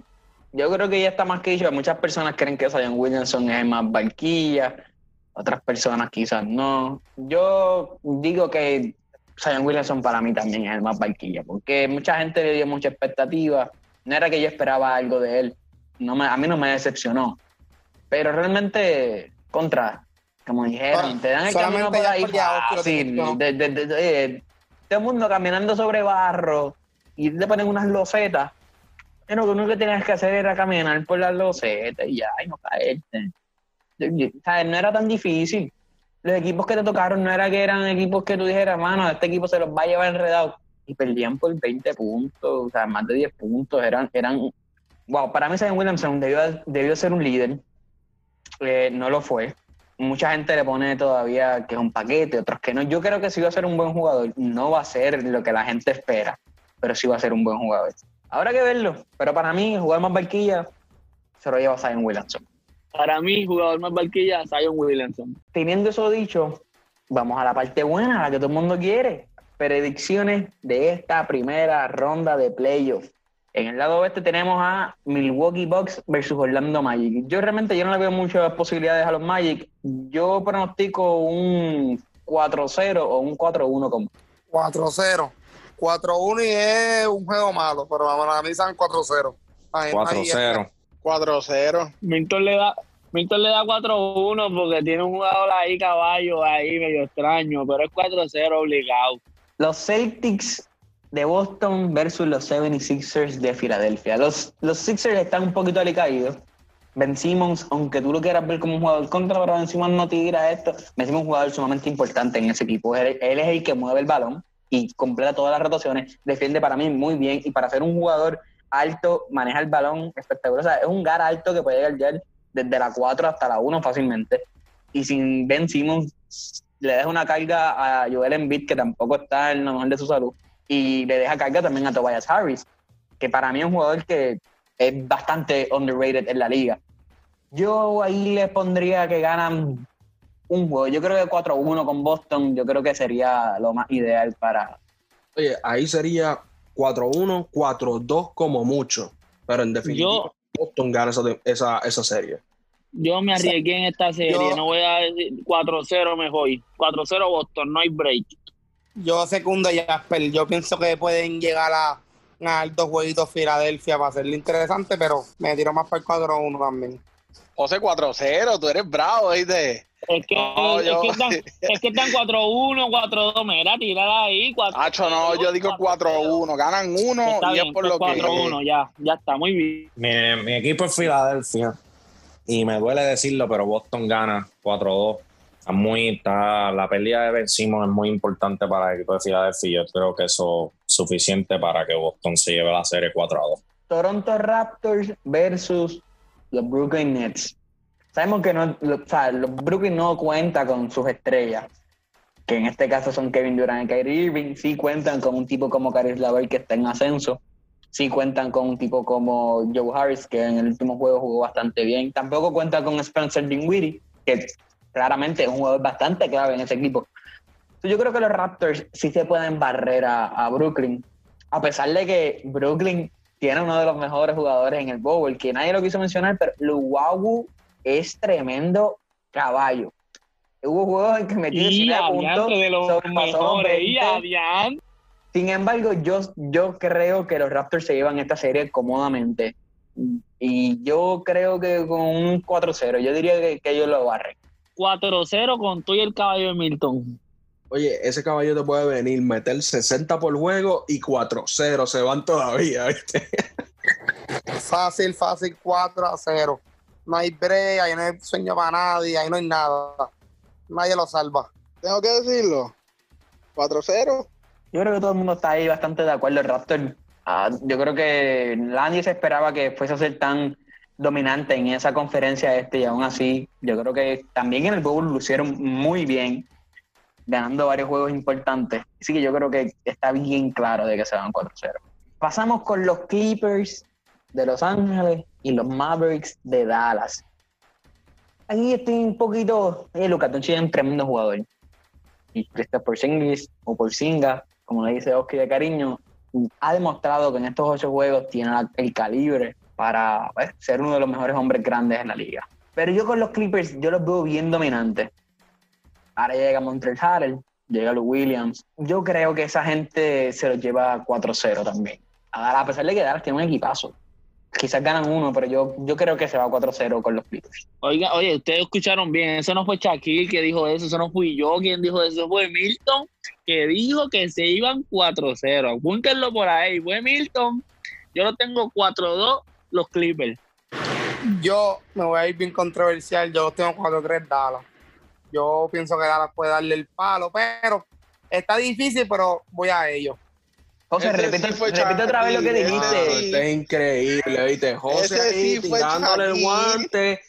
Yo creo que ya está más que dicho. Muchas personas creen que Zion Williamson es el más barquilla. Otras personas quizás no. Yo digo que Zion Williamson para mí también es el más barquilla. Porque mucha gente le dio mucha expectativa. No era que yo esperaba algo de él. No me, a mí no me decepcionó. Pero realmente, contra, como dijeron, te dan el camino por ahí fácil. De, de- de- de- todo el mundo caminando sobre barro y le ponen unas losetas. Pero lo único que tenías que hacer era caminar por las losetas y ya, y no caerte. Yo- ¿sabes? No era tan difícil. Los equipos que te tocaron no era que eran equipos que tú dijeras, mano, este equipo se los va a llevar enredado. Y perdían por 20 puntos, o sea, más de 10 puntos. Eran, eran wow, para mí Zion Williamson debió, debió ser un líder. Eh, no lo fue. Mucha gente le pone todavía que es un paquete, otros que no. Yo creo que sí va a ser un buen jugador. No va a ser lo que la gente espera, pero sí va a ser un buen jugador. Habrá que verlo, pero para mí, jugar más barquilla se lo lleva Zion Williamson. Para mí, jugador más barquilla, Zion Williamson. Teniendo eso dicho, vamos a la parte buena, la que todo el mundo quiere. Predicciones de esta primera ronda de playoff. En el lado oeste tenemos a Milwaukee Bucks versus Orlando Magic. Yo realmente yo no le veo muchas posibilidades a los Magic. Yo pronostico un 4-0 o un 4-1 como 4-0. 4-1 y es un juego malo, pero vamos a mí saben 4-0. Ahí- ahí está. 4-0. 4-0. Milton le da, Milton le da 4-1 porque tiene un jugador ahí, caballo, ahí medio extraño, pero es 4-0 obligado. los Celtics de Boston versus los 76ers de Filadelfia. Los, los Sixers están un poquito alicaídos. Ben Simmons, aunque tú lo quieras ver como un jugador contra, pero Ben Simmons no tira esto. Ben Simmons es un jugador sumamente importante en ese equipo. Él, él es el que mueve el balón y completa todas las rotaciones. Defiende para mí muy bien y para ser un jugador alto, maneja el balón espectacular. Es un gar alto que puede llegar desde la 4 hasta la 1 fácilmente. Y sin Ben Simmons le deja una carga a Joel Embiid que tampoco está en lo mejor de su salud y le deja carga también a Tobias Harris que para mí es un jugador que es bastante underrated en la liga yo ahí le pondría que ganan un juego yo creo que 4-1 con Boston yo creo que sería lo más ideal para Oye, ahí sería 4-1, 4-2 como mucho. Pero en definitiva, Yo, Boston gana esa, esa, esa serie. Yo me arriesgué en esta serie, Yo- no voy a decir 4-0 mejor. 4-0 Boston, no hay break. Yo secundo a Jasper. Yo pienso que pueden llegar a ganar dos jueguitos Filadelfia para hacerlo interesante, pero me tiro más para el 4-1 también. José 4-0, tú eres bravo, ¿viste? Es que, No, es yo- que están, es que están 4-1, 4-2. Mira, tírala ahí. 4 Hacho, no, yo digo 4-1. Ganan uno Está y bien, es por pues lo que. 4-1, ya, ya está, muy bien. Mi, mi equipo es Filadelfia. Y me duele decirlo, pero Boston gana 4-2. Está muy, está, la pérdida de Ben Simmons es muy importante para el equipo de Filadelfia. y Yo creo que eso es suficiente para que Boston se lleve la serie 4-2. Toronto Raptors versus los Brooklyn Nets. Sabemos que no, o sea, Brooklyn no cuenta con sus estrellas, que en este caso son Kevin Durant y Kyrie Irving. Sí cuentan con un tipo como Caris LeVert que está en ascenso. Sí cuentan con un tipo como Joe Harris, que en el último juego jugó bastante bien. Tampoco cuenta con Spencer Dinwiddie, que claramente es un jugador bastante clave en ese equipo. Yo creo que los Raptors sí se pueden barrer a, Brooklyn, a pesar de que Brooklyn tiene uno de los mejores jugadores en el Bowl, que nadie lo quiso mencionar, pero Luwawu es tremendo caballo. Hubo juegos en que metió Y 19 puntos, de los los mejores. Y 20. adiante. Sin embargo, yo, yo creo que los Raptors se llevan esta serie cómodamente. Y yo creo que con un 4-0, yo diría que, que ellos lo barren. 4-0 con tú y el caballo de Milton. Oye, ese caballo te puede venir, meter 60 por juego y 4-0 se van todavía, ¿viste? Fácil, fácil, 4 a 0. No hay break, ahí no hay sueño para nadie, ahí no hay nada. Nadie lo salva. Tengo que decirlo. 4-0. Yo creo que todo el mundo está ahí bastante de acuerdo. El Raptor, ah, yo creo que nadie se esperaba que fuese a ser tan dominante en esa conferencia este y aún así, yo creo que también en el Bowl lucieron muy bien, ganando varios juegos importantes. Así que yo creo que está bien claro de que se van 4-0. Pasamos con los Clippers de Los Ángeles y los Mavericks de Dallas. Aquí estoy un poquito. Eh, Luka Doncic es un tremendo jugador. Y Kristaps Porzingis o Porzinga, como le dice Oski de cariño, ha demostrado que en estos ocho juegos tiene el calibre para pues, ser uno de los mejores hombres grandes en la liga. Pero yo con los Clippers, yo los veo bien dominantes. Ahora llega Montreal Harrell, llega Lou Williams. Yo creo que esa gente se los lleva 4-0 también. A pesar de que Dallas tiene un equipazo. Quizás ganan uno, pero yo, yo creo que se va 4-0 con los Clippers. Oiga, oye, ustedes escucharon bien, eso no fue Shaquille que dijo eso, eso no fui yo quien dijo eso, eso fue Milton que dijo que se iban 4-0. Apúntenlo por ahí, fue Milton. Yo lo tengo 4-2, los Clippers. Yo me voy a ir bien controversial. Yo tengo 4-3 Dallas. Yo pienso que Dallas puede darle el palo, pero está difícil, pero voy a ello. José, Ese repite, sí fue repite otra vez lo que dijiste. sí. Está increíble, ¿viste? José Ese ahí sí fue tirándole el guante,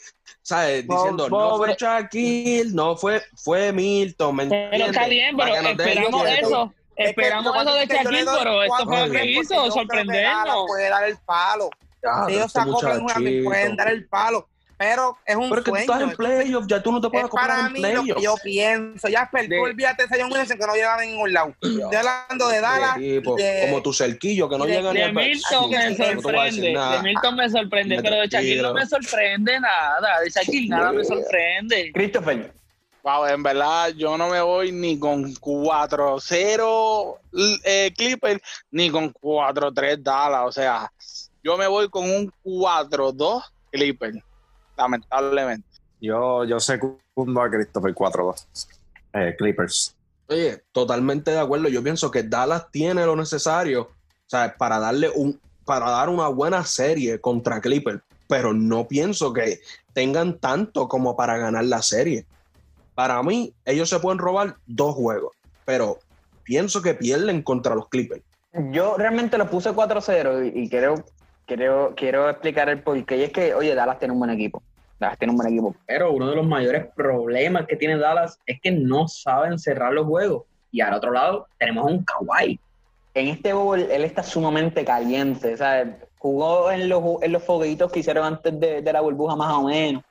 ¿sabes? Diciendo, no fue Shaquille, no fue, fue Milton, ¿me Pero está bien, pero esperamos eso. Es Esperamos que eso de es Shaquille, pero esto fue lo que hizo, sorprendernos. Puede dar el palo. Ya, Ellos este y muchachito. pueden dar el palo. Pero es un Pero es que tú estás en playoff, ya tú no te puedes acoplar en mí lo que playoff. yo pienso. Ya, pero De- tú olvídate de Zion Williamson que no llega a ningún lado. Estoy hablando de Dallas. Tipo, de- como tu cerquillo que no de- llega ni De al Milton me a sorprende, de Milton me sorprende, pero de Shaquille no me sorprende nada, de Shaquille nada me sorprende. Christopher, Wow, en verdad yo no me voy ni con 4-0 eh, Clippers ni con 4-3 Dallas. O sea, yo me voy con un 4-2 Clippers, lamentablemente. Yo, yo segundo a Christopher 4-2. Eh, Clippers. Oye, totalmente de acuerdo. Yo pienso que Dallas tiene lo necesario, ¿sabes? Para darle un, para dar una buena serie contra Clippers, pero no pienso que tengan tanto como para ganar la serie. Para mí, ellos se pueden robar dos juegos, pero pienso que pierden contra los Clippers. yo realmente lo puse 4-0 y, y quiero, quiero, explicar el porqué. Y es que, oye, Dallas tiene un buen equipo. Dallas tiene un buen equipo. Pero uno de los mayores problemas que tiene Dallas es que no saben cerrar los juegos. Y al otro lado tenemos a un Kawhi. En este bowl él está sumamente caliente. ¿sabes? Jugó en los, en los foguitos que hicieron antes de, de la burbuja más o menos.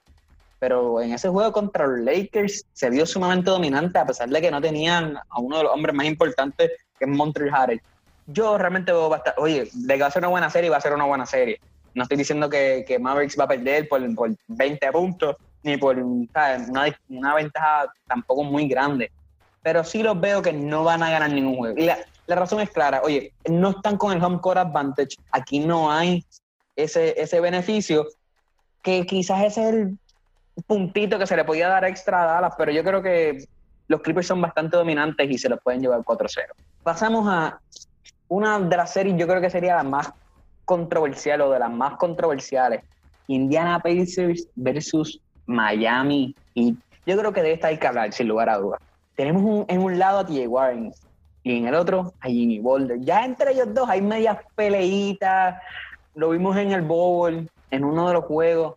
Pero en ese juego contra los Lakers se vio sumamente dominante a pesar de que no tenían a uno de los hombres más importantes que es Montreal Harrell. Yo realmente veo bastante, oye, de que va a ser una buena serie, va a ser una buena serie. No estoy diciendo que, que Mavericks va a perder por, por 20 puntos, ni por. Una, una ventaja tampoco muy grande. Pero sí los veo que no van a ganar ningún juego. Y la, la razón es clara. Oye, no están con el home court advantage. Aquí no hay ese, ese beneficio. Que quizás es el puntito que se le podía dar extra a Dallas, pero yo creo que los Clippers son bastante dominantes y se los pueden llevar 4-0. Pasamos a una de las series, yo creo que sería la más controversial o de las más controversiales. Indiana Pacers versus Miami Heat. Yo creo que de esta hay que hablar, sin lugar a dudas. Tenemos un- en un lado a T.J. Warren y en el otro a Jimmy Boulder. Ya entre ellos dos hay medias peleitas. Lo vimos en el Bowl, en uno de los juegos.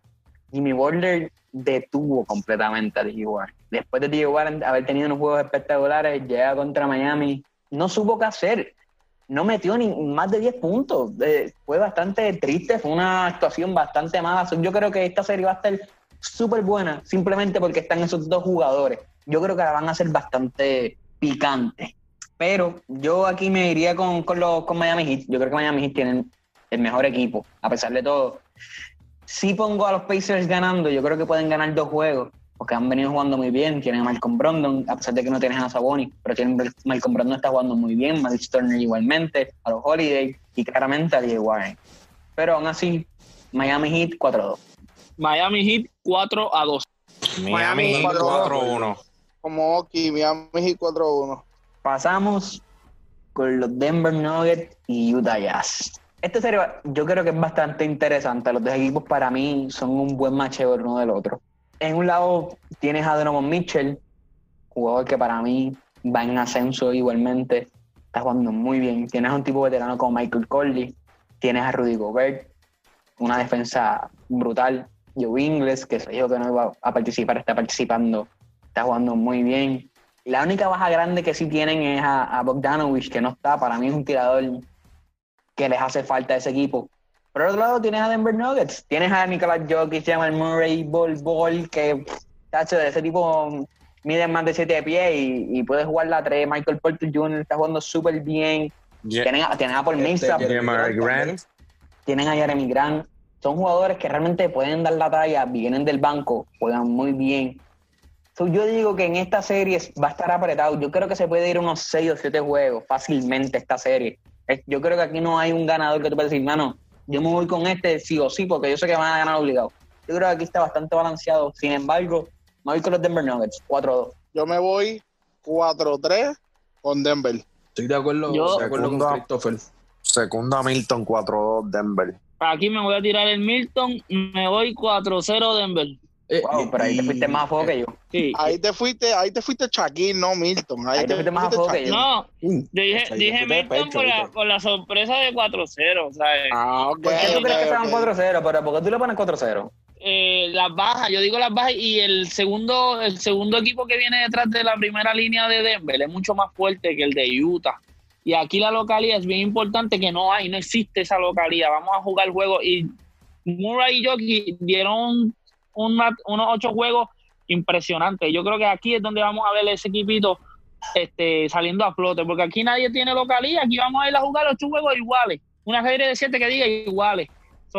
Jimmy Boulder detuvo completamente a T.J. Warren. Después de T.J. Warren haber tenido unos juegos espectaculares, llega contra Miami. No supo qué hacer no metió ni más de 10 puntos. Eh, fue bastante triste, fue una actuación bastante mala. Yo creo que esta serie va a estar súper buena, simplemente porque están esos dos jugadores. Yo creo que la van a hacer bastante picante. Pero yo aquí me iría con, con, los, con Miami Heat. Yo creo que Miami Heat tienen el mejor equipo, a pesar de todo. Si pongo a los Pacers ganando, yo creo que pueden ganar dos juegos, porque han venido jugando muy bien. Tienen a Malcolm Brogdon, a pesar de que no tienes a Sabonis, pero tienen, Malcolm Brogdon está jugando muy bien, Miles Turner igualmente, a los Holiday y claramente a Diego Warren. Pero aún así, Miami Heat 4-2. Miami Heat 4 a 2. Miami Heat cuatro, 4-1. Como Oki, Miami Heat 4-1. Pasamos con los Denver Nuggets y Utah Jazz. Este serie yo creo que es bastante interesante. Los dos equipos para mí son un buen macheo el uno del otro. En un lado tienes a Donovan Mitchell, jugador que para mí va en ascenso igualmente. Está jugando muy bien. Tienes a un tipo veterano como Michael Corley. Tienes a Rudy Gobert, una defensa brutal. Joe Ingles, que se dijo que no iba a participar, está participando. Está jugando muy bien. La única baja grande que sí tienen es a, a Bogdanovich, que no está. Para mí es un tirador que les hace falta a ese equipo. Por otro lado, tienes a Denver Nuggets. Tienes a Nicolas Jokic, Jamal Murray, Ball Ball, que, tacho, de ese tipo mide más de 7 pies y, y puede jugar la 3. Michael Porter Jr. está jugando súper bien. Ye- Tienen, a, tienen a Paul Este, Grant Grant. tienen a Jeremy Grant. Son jugadores que realmente pueden dar la talla, vienen del banco, juegan muy bien. So, yo digo que en esta serie va a estar apretado. Yo creo que se puede ir unos 6 o 7 juegos fácilmente esta serie. Yo creo que aquí no hay un ganador que tú puedas decir, mano, yo me voy con este sí o sí, porque yo sé que van a ganar obligado. Yo creo que aquí está bastante balanceado. Sin embargo, me voy con los Denver Nuggets, 4-2. Yo me voy 4-3 con Denver. Estoy de acuerdo, Yo- de acuerdo con Segunda- Christopher. Segunda Milton 4-2 Denver. Aquí me voy a tirar el Milton, me voy 4-0 Denver. Eh, Wow, pero ahí te fuiste más a fuego que yo. Sí. Ahí te fuiste, ahí te fuiste Shaquille, no Milton. Ahí, Ahí te fuiste más a fuego que yo. No, Mm, yo dije, o sea, dije yo fui de Milton pecho, por la, por la sorpresa de 4-0, ¿sabes? Ah, ok. ¿Por qué tú ok, crees que estaban ok. 4-0? Pero ¿por qué tú le pones 4-0? Eh, las bajas, yo digo las bajas y el segundo, el segundo equipo que viene detrás de la primera línea de Denver es mucho más fuerte que el de Utah. Y aquí la localidad es bien importante que no hay, no existe esa localidad. Vamos a jugar juegos y Murray y Jockey dieron una- unos ocho juegos impresionantes. Yo creo que aquí es donde vamos a ver ese equipito este, saliendo a flote, porque aquí nadie tiene localidad, aquí vamos a ir a jugar ocho juegos iguales, una serie de siete que diga iguales.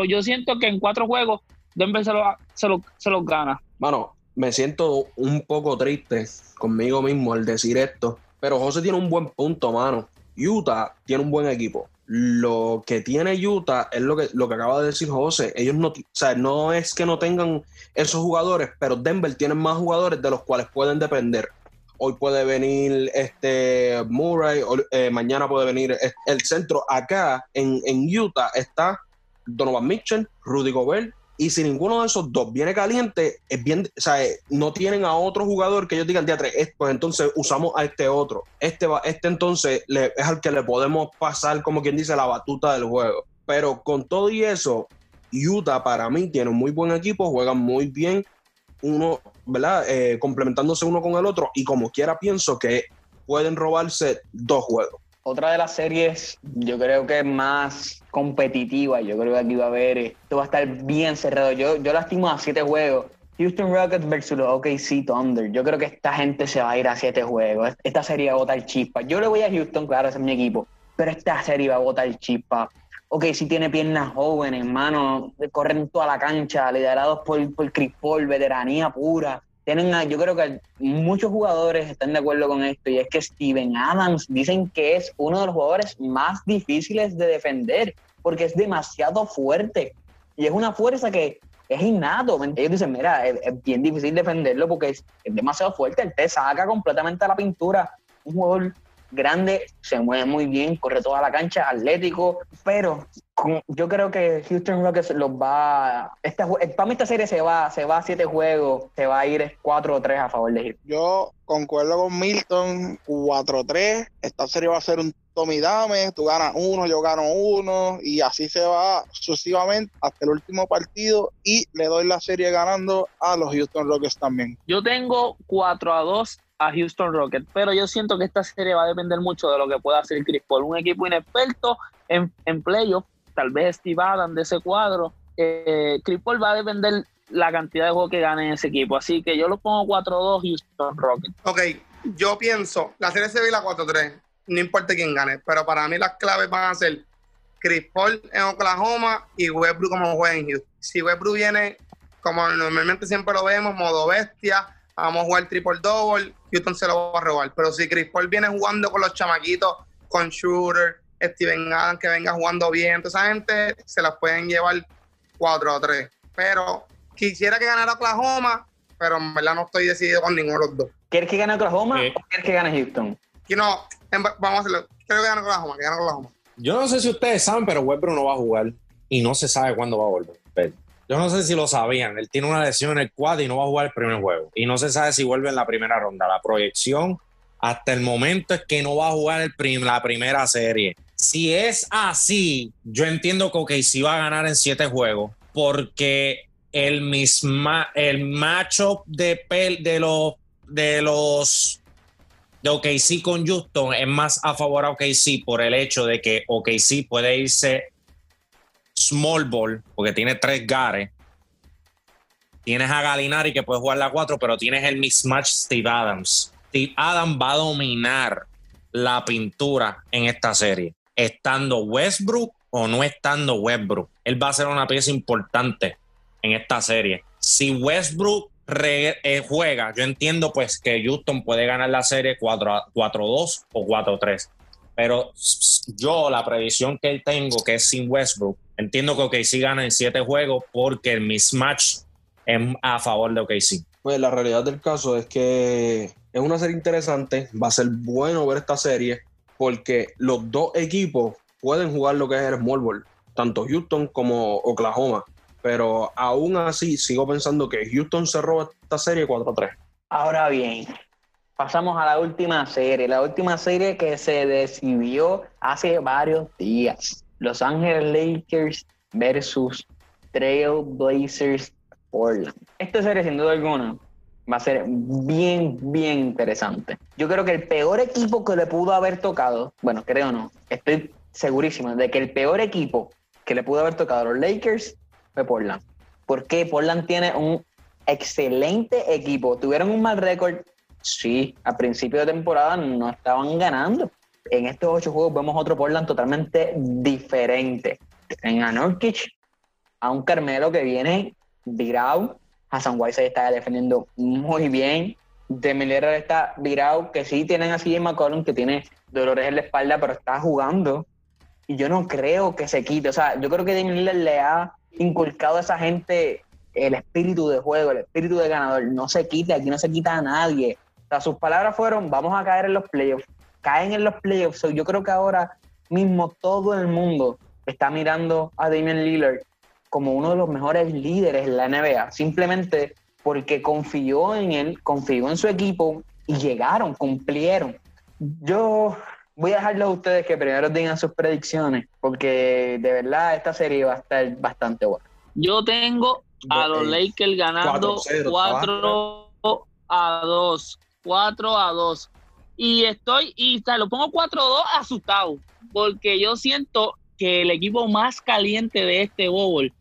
Yo siento que en cuatro juegos Denver se, lo, se, lo- se los gana. Mano, me siento un poco triste conmigo mismo al decir esto, pero José tiene un buen punto, mano. Utah tiene un buen equipo. Lo que tiene Utah es lo que, lo que acaba de decir José. Ellos no, o sea, no es que no tengan esos jugadores, pero Denver tiene más jugadores de los cuales pueden depender. Hoy puede venir este Murray, eh, mañana puede venir el centro. Acá en, en Utah está Donovan Mitchell, Rudy Gobert, y si ninguno de esos dos viene caliente, es bien, o sea, eh, no tienen a otro jugador que ellos digan, teatro, pues entonces usamos a este otro. Este va, este entonces le- es al que le podemos pasar, como quien dice, la batuta del juego. Pero con todo y eso, Utah para mí tiene un muy buen equipo, juegan muy bien, uno, ¿verdad? Eh, complementándose uno con el otro, y como quiera pienso que pueden robarse dos juegos. Otra de las series, yo creo que más competitiva. Yo creo que aquí va a haber, esto va a estar bien cerrado. Yo, yo la estimo a siete juegos. Houston Rockets versus los OKC Thunder. Yo creo que esta gente se va a ir a siete juegos. Esta serie va a botar chispa. Yo le voy a Houston, claro, es mi equipo. Pero esta serie va a botar chispa. Ok, sí tiene piernas jóvenes, hermano, corren toda la cancha, liderados por, por Chris Paul, veteranía pura. Tienen, yo creo que muchos jugadores están de acuerdo con esto, y es que Steven Adams dicen que es uno de los jugadores más difíciles de defender, porque es demasiado fuerte. Y es una fuerza que es innato. Ellos dicen, mira, es, es bien difícil defenderlo porque es, es demasiado fuerte. Él te saca completamente a la pintura. Un jugador grande, se mueve muy bien, corre toda la cancha, atlético, pero con- yo creo que Houston Rockets los va. Esta, para mí esta serie se va, se va a siete juegos, se va a ir 4 o 3 a favor de Houston. Yo concuerdo con Milton, 4-3. Esta serie va a ser un Tommy Dame. Tú ganas uno, yo gano uno. Y así se va sucesivamente hasta el último partido. Y le doy la serie ganando a los Houston Rockets también. Yo tengo 4 a 2 a Houston Rockets, pero yo siento que esta serie va a depender mucho de lo que pueda hacer Chris Paul. Un equipo inexperto en, en playoff, tal vez Steve Adams de ese cuadro. Eh, Chris Paul va a depender la cantidad de juegos que gane ese equipo. Así que yo lo pongo 4-2 Houston Rockets. Ok, yo pienso, la serie se ve la 4-3, no importa quién gane, pero para mí las claves van a ser Chris Paul en Oklahoma y Westbrook como juega en Houston. Si Westbrook viene, como normalmente siempre lo vemos, modo bestia, vamos a jugar triple double, Houston se lo va a robar. Pero si Chris Paul viene jugando con los chamaquitos, con Shooter, Steven Adams, que venga jugando bien, toda esa gente se las pueden llevar 4 a 3. Pero quisiera que ganara Oklahoma, pero en verdad no estoy decidido con ninguno de los dos. ¿Quieres que gane Oklahoma Sí. o quieres que gane Houston? Y no, en- vamos a hacerlo. Creo que gana Oklahoma, que gana Oklahoma. Yo no sé si ustedes saben, pero Westbrook no va a jugar y no se sabe cuándo va a volver. Yo no sé si lo sabían. Él tiene una lesión en el quad y no va a jugar el primer juego. Y no se sabe si vuelve en la primera ronda. La proyección hasta el momento es que no va a jugar el prim- la primera serie. Si es así, yo entiendo que OKC va a ganar en siete juegos porque el misma el matchup de de los de los de OKC con Houston es más a favor a OKC por el hecho de que OKC puede irse small ball porque tiene tres gares. Tienes a Galinari que puede jugar la 4, pero tienes el mismatch Steve Adams. Steve Adams va a dominar la pintura en esta serie, estando Westbrook o no estando Westbrook. Él va a ser una pieza importante en esta serie. Si Westbrook eh, juega, yo entiendo pues que Houston puede ganar la serie 4 a- 4-2 o 4-3. Pero yo la previsión que tengo, que es sin Westbrook, entiendo que OKC gana en 7 juegos porque el mismatch es a favor de OKC. Pues la realidad del caso es que es una serie interesante, va a ser bueno ver esta serie porque los dos equipos pueden jugar lo que es el small ball, tanto Houston como Oklahoma, pero aún así sigo pensando que Houston se roba esta serie 4-3. Ahora bien, pasamos a la última serie, la última serie que se decidió hace varios días. Los Ángeles Lakers versus Trail Blazers Portland. Esta serie, sin duda alguna, va a ser bien, bien interesante. Yo creo que el peor equipo que le pudo haber tocado, bueno, creo no, estoy segurísimo de que el peor equipo que le pudo haber tocado a los Lakers fue Portland. Porque Portland tiene un excelente equipo. Tuvieron un mal récord, sí, a principio de temporada no estaban ganando. En estos ocho juegos vemos otro Portland totalmente diferente. En a a un Carmelo que viene virado. Hassan Whiteside está defendiendo muy bien. Lillard está virado, que sí tienen así en McCollum, que tiene dolores en la espalda, pero está jugando. Y yo no creo que se quite. O sea, yo creo que Damian Lillard le ha inculcado a esa gente el espíritu de juego, el espíritu de ganador. No se quite, aquí no se quita a nadie. O sea, sus palabras fueron, vamos a caer en los playoffs. Caen en los playoffs. So, yo creo que ahora mismo todo el mundo está mirando a Damian Lillard como uno de los mejores líderes en la NBA, simplemente porque confió en él, confió en su equipo y llegaron, cumplieron. Yo voy a dejarlo a ustedes que primero digan sus predicciones, porque de verdad esta serie va a estar bastante buena. Yo tengo a los Lakers ganando 4-0, 4 a 2. 4 a 2. Y estoy, y ta- lo pongo 4 a 2 asustado, porque yo siento que el equipo más caliente de este bowl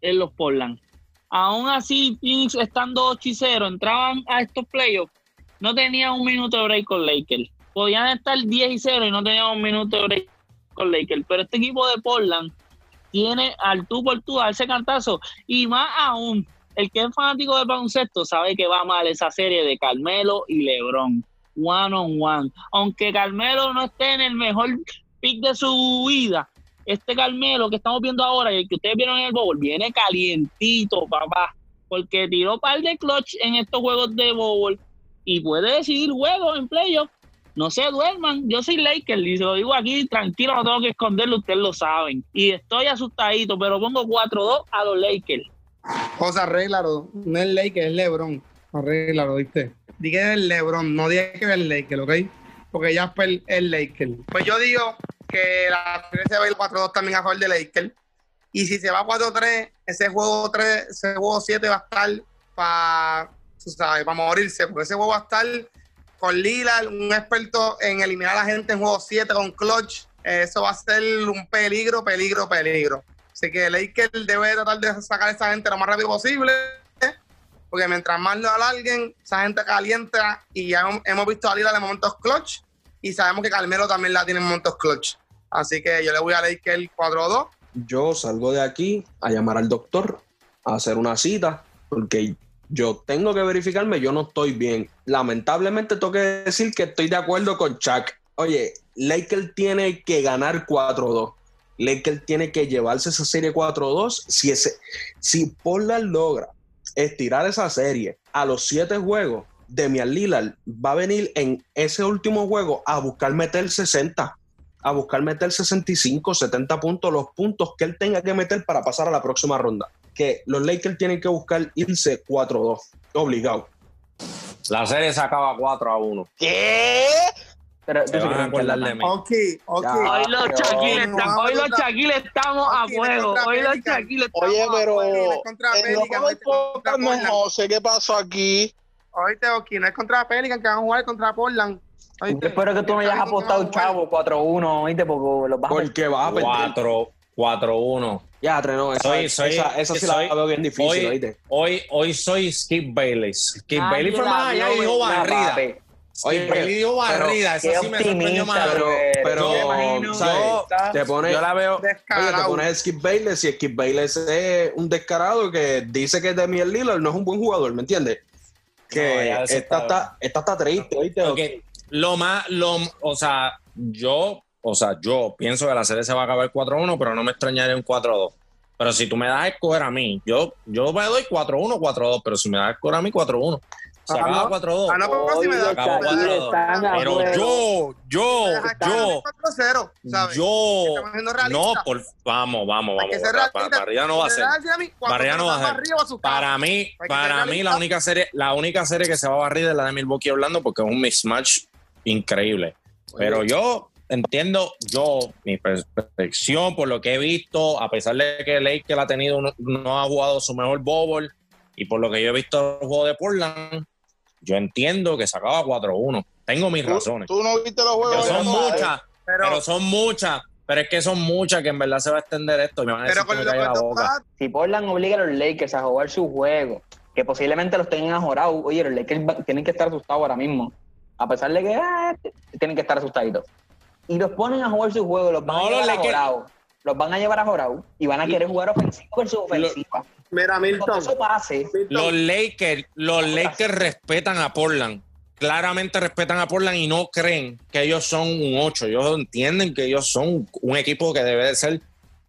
es los Portland. Aún así, Phoenix estando 8 y 0, entraban a estos playoffs, no tenían un minuto de break con Lakers. Podían estar 10 y 0 y no tenían un minuto de break con Lakers. Pero este equipo de Portland tiene al tú por tú a darse cantazo. Y más aún, el que es fanático del baloncesto sabe que va mal esa serie de Carmelo y LeBron. One on one. Aunque Carmelo no esté en el mejor pick de su vida, este Carmelo que estamos viendo ahora y el que ustedes vieron en el bowl viene calientito, papá. Porque tiró par de clutch en estos juegos de bowl y puede decidir juegos en playoff. No se duerman, yo soy Laker y se lo digo aquí, tranquilo, no tengo que esconderlo, ustedes lo saben. Y estoy asustadito, pero pongo 4-2 a los Lakers. José, arréglalo. No es Lakers, es LeBron. Arréglalo, ¿viste? Di que es el LeBron, no digas que es el Lakers, ¿ok? Porque ya es el, Lakers. Pues yo digo que la serie se va a ir 4-2 también a favor de Lakers. Y si se va 4-3, ese juego 3, ese juego 7 va a estar para, sabes, para morirse, porque ese juego va a estar con Lila, un experto en eliminar a la gente en juego 7 con clutch. Eso va a ser un peligro, peligro, peligro. Así que Lakers debe tratar de sacar a esa gente lo más rápido posible, porque mientras más lo alarguen, esa gente calienta y ya hemos, visto a Lila en momentos clutch y sabemos que Carmelo también la tiene en momentos clutch. Así que yo le voy a Lakers 4-2. Yo salgo de aquí a llamar al doctor, a hacer una cita, porque yo tengo que verificarme, yo no estoy bien. Lamentablemente tengo que decir que estoy de acuerdo con Chuck. Oye, Lakers tiene que ganar 4-2. Lakers tiene que llevarse esa serie 4-2. Si, ese, si Portland logra estirar esa serie a los siete juegos, Demian Lillard va a venir en ese último juego a buscar meter 60, a buscar meter 65, 70 puntos, los puntos que él tenga que meter para pasar a la próxima ronda. Que los Lakers tienen que buscar irse 4-2, obligado. La serie se acaba 4 a 1. ¿Qué? Pero tú Se van a acordar de mí. Ok, ok. Ya. Hoy los Shaquille no, estamos, hoy los no, Shaquille estamos a no, no, fuego. Hoy los. Shaquille estamos Oye, a pero fuego. no no no. José, ¿qué pasó aquí? Oíste, ok, no es contra Pelican que van a jugar contra Portland. Yo espero que tú no hayas apostado chavo 4-1, ¿oíste? Porque los vas Porque vas a perder. 4 4-1. Ya, Treno, esa, Soy- soy- esa, esa sí soy- la veo bien difícil, hoy- ¿oíste? Hoy, hoy soy Skip Bayless. Skip Bayless fue la más allá y dijo barrida. Oye, Skip Bayless dijo barrida. Qué Eso sí me sorprendió optimista, más. pero- pero, Yo imagino está- Te pones, Yo la veo. Oye, te pones Skip Bayless y Skip Bayless es un descarado que dice que Demian Lillard no es un buen jugador, ¿me entiendes? Que No, esta, está- está, esta está triste, ¿oíste? Ok, Lo más, lo, o sea, yo, o sea, yo pienso que la serie se va a acabar 4-1, pero no me extrañaría un 4-2. Pero si tú me das a escoger a mí, yo, yo me doy 4-1, 4-2, pero si me das a escoger a mí 4-1. Se acaba no. 4-2. Ah, no, pero si Hoy me da los acabó Shaquille 4-2. están a Pero yo, yo, yo, 4-0, ¿sabes? yo, no, por, vamos, vamos, vamos. Barrida no va a ser. a a Barrera no va a para ser. a. Para mí, para mí la única serie, la única serie que se va a barrir es la de Milwaukee Orlando porque es un mismatch increíble. Pero yo entiendo, yo, mi percepción por lo que he visto, a pesar de que Lakers ha tenido, uno- no ha jugado su mejor bowl y por lo que yo he visto el juego de Portland, yo entiendo que se acaba 4-1. Tengo mis ¿Tú, razones. tú no viste los Pero juegos. son de- muchas, Pero, pero son muchas. Pero es que son muchas que en verdad se va a extender esto y me van a decir pero que me la boca. Si Portland obliga a los Lakers a jugar su juego, que posiblemente los tengan ajorados, oye, los Lakers tienen que estar asustados ahora mismo. A pesar de que ah, tienen que estar asustaditos. Y los ponen a jugar su juego, los van No, a los llevar Lakers- ajorados. Los van a llevar ajorados y van a querer jugar ofensiva versus ofensiva. Mira, Cuando Milton. eso pase, Los Lakers, los Lakers respetan a Portland. Claramente respetan a Portland y no creen que ellos son un 8. Ellos entienden que ellos son un equipo que debe de ser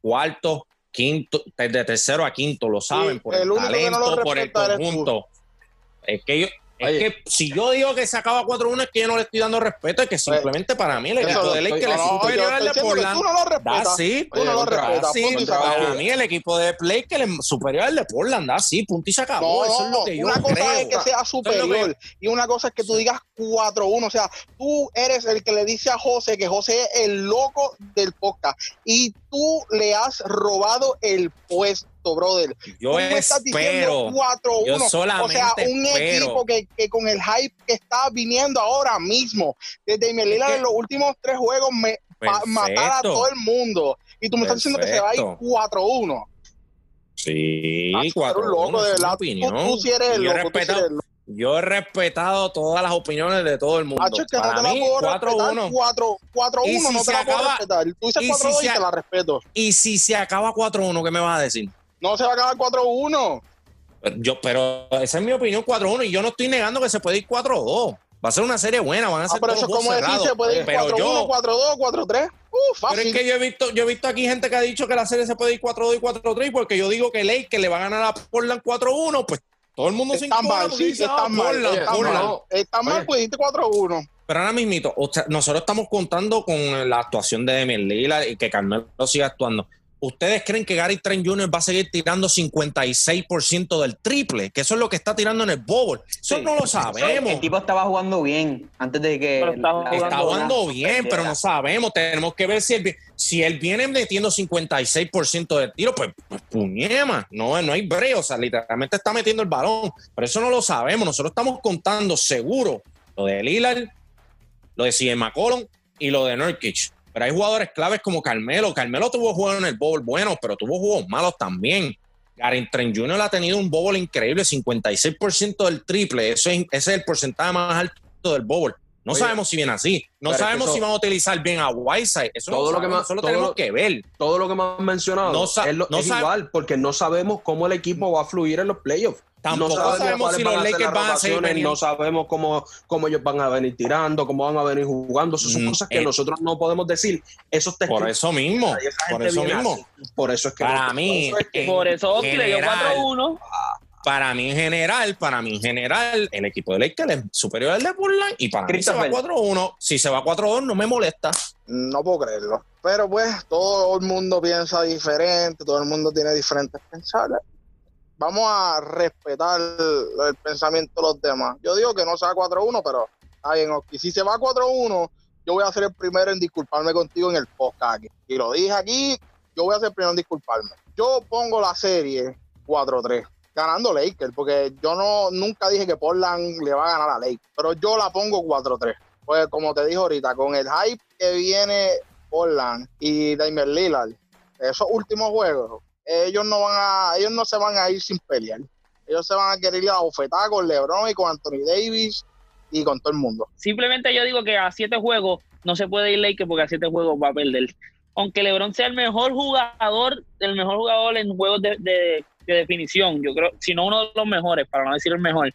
cuarto, quinto, de tercero a quinto, lo saben, Sí, por el, no talento, por el conjunto. Es que yo, es Oye. que si yo digo que se acaba 4-1 es que yo no le estoy dando respeto, es que simplemente para mí el equipo de Lakers superior yo al estoy de Portland. Tú no lo Da respetas. sí, Tú no lo respetas. sí, para mí el equipo de Lakers es superior al de Portland, da sí, punto y se acabó. No, Eso es lo que yo una cosa creo. es que sea lo que- superior y una cosa es que tú digas 4-1. O sea, tú eres el que le dice a José que José es el loco del podcast y tú le has robado el puesto, brother. Yo Tú me estás diciendo espero. 4-1. Yo O solamente sea, un espero. equipo que, que con el hype que está viniendo ahora mismo, desde Melila que- en los últimos tres juegos, me matar a Perfecto. todo el mundo. Y tú me estás diciendo que se va a ir Perfecto. 4-1. Sí, Ah, tú eres un 4 loco, de verdad. Tú, opinión. tú sí eres yo, loco. tú sí eres loco. Yo he respetado todas las opiniones de todo el mundo. Hacho, es que no Para te la mí, puedo 4-1. respetar. 4-1 Y si no te la puedo acaba- respetar. Tú dices y si 4-2 y te la respeto. Y si se acaba 4-1, ¿qué me vas a decir? No se va a acabar 4-1. Yo, pero esa es mi opinión, 4-1, y yo no estoy negando que se puede ir 4-2. Va a ser una serie buena, van a Ah, ser pero todos eso es como decir, se puede ir Pero 4-1, yo- 4-2, 4-3. Uh, Pero es que yo he visto, yo he visto aquí gente que ha dicho que la serie se puede ir 4-2 y 4-3 porque yo digo que Lake le va a ganar a Portland 4-1, pues todo el mundo se Está mal, sí, está ah, mal. Está mal, está mal, pues dijiste 4-1. Pero ahora mismito, o sea, nosotros estamos contando con la actuación de Demian Lillard y que Carmelo siga actuando. ¿Ustedes creen que Gary Trent Jr. va a seguir tirando 56% del triple? Que eso es lo que está tirando en el bowl. Eso Sí. no lo sabemos. El tipo estaba jugando bien antes de que. Pero Está jugando bien, pero no sabemos. Tenemos que ver si él, si él viene metiendo 56% del tiro, pues, pues puñema. No, no hay break. O sea, literalmente está metiendo el balón. Pero eso no lo sabemos. Nosotros estamos contando seguro lo de Lillard, lo de CJ McCollum y lo de Nurkic. Pero hay jugadores claves como Carmelo. Carmelo tuvo juegos en el bowl buenos, pero tuvo juegos malos también. Gary Trent Jr. ha tenido un bowl increíble, 56% del triple. Eso es, ese es el porcentaje más alto del bowl. No Oye, sabemos si viene así. No es que sabemos eso- si van a utilizar bien a Whiteside. Eso Todo no lo que sabemos, más- eso lo todo tenemos lo- que ver. Todo lo que me han mencionado No es, lo- no es sa- igual, porque no sabemos cómo el equipo va a fluir en los playoffs. Tampoco no sabemos si los Lakers van a veniendo. No sabemos cómo, cómo ellos van a venir tirando, cómo van a venir jugando. Esas son Mm, cosas que eh. nosotros no podemos decir. Esos Por eso mismo. Por eso mismo. así. Por eso es que Para no- mí, por eso es que- Por eso Oski le dio general, 4-1. Para mí en general, para mí en general, el equipo de Lakers es superior al de Portland y para mí se va Christopher. 4-1. Si se va 4-2 no me molesta. No puedo creerlo. Pero pues todo el mundo piensa diferente, todo el mundo tiene diferentes pensares. Vamos a respetar el pensamiento de los demás. Yo digo que no sea 4-1, pero está bien, Oski. Si se va 4-1, yo voy a ser el primero en disculparme contigo en el podcast aquí. Y lo dije aquí, yo voy a ser el primero en disculparme. Yo pongo la serie 4-3, ganando Lakers, porque yo no nunca dije que Portland le va a ganar a Lakers, pero yo la pongo 4-3. Pues como te dije ahorita, con el hype que viene Portland y Damian Lillard, esos últimos juegos, ellos no van a, ellos no se van a ir sin pelear. Ellos se van a querer ir a bofetar con LeBron y con Anthony Davis y con todo el mundo. Simplemente yo digo que a siete juegos no se puede ir Lakers porque a siete juegos va a perder. Aunque LeBron sea el mejor jugador, el mejor jugador en juegos de- de definición, yo creo, si no uno de los mejores, para no decir el mejor,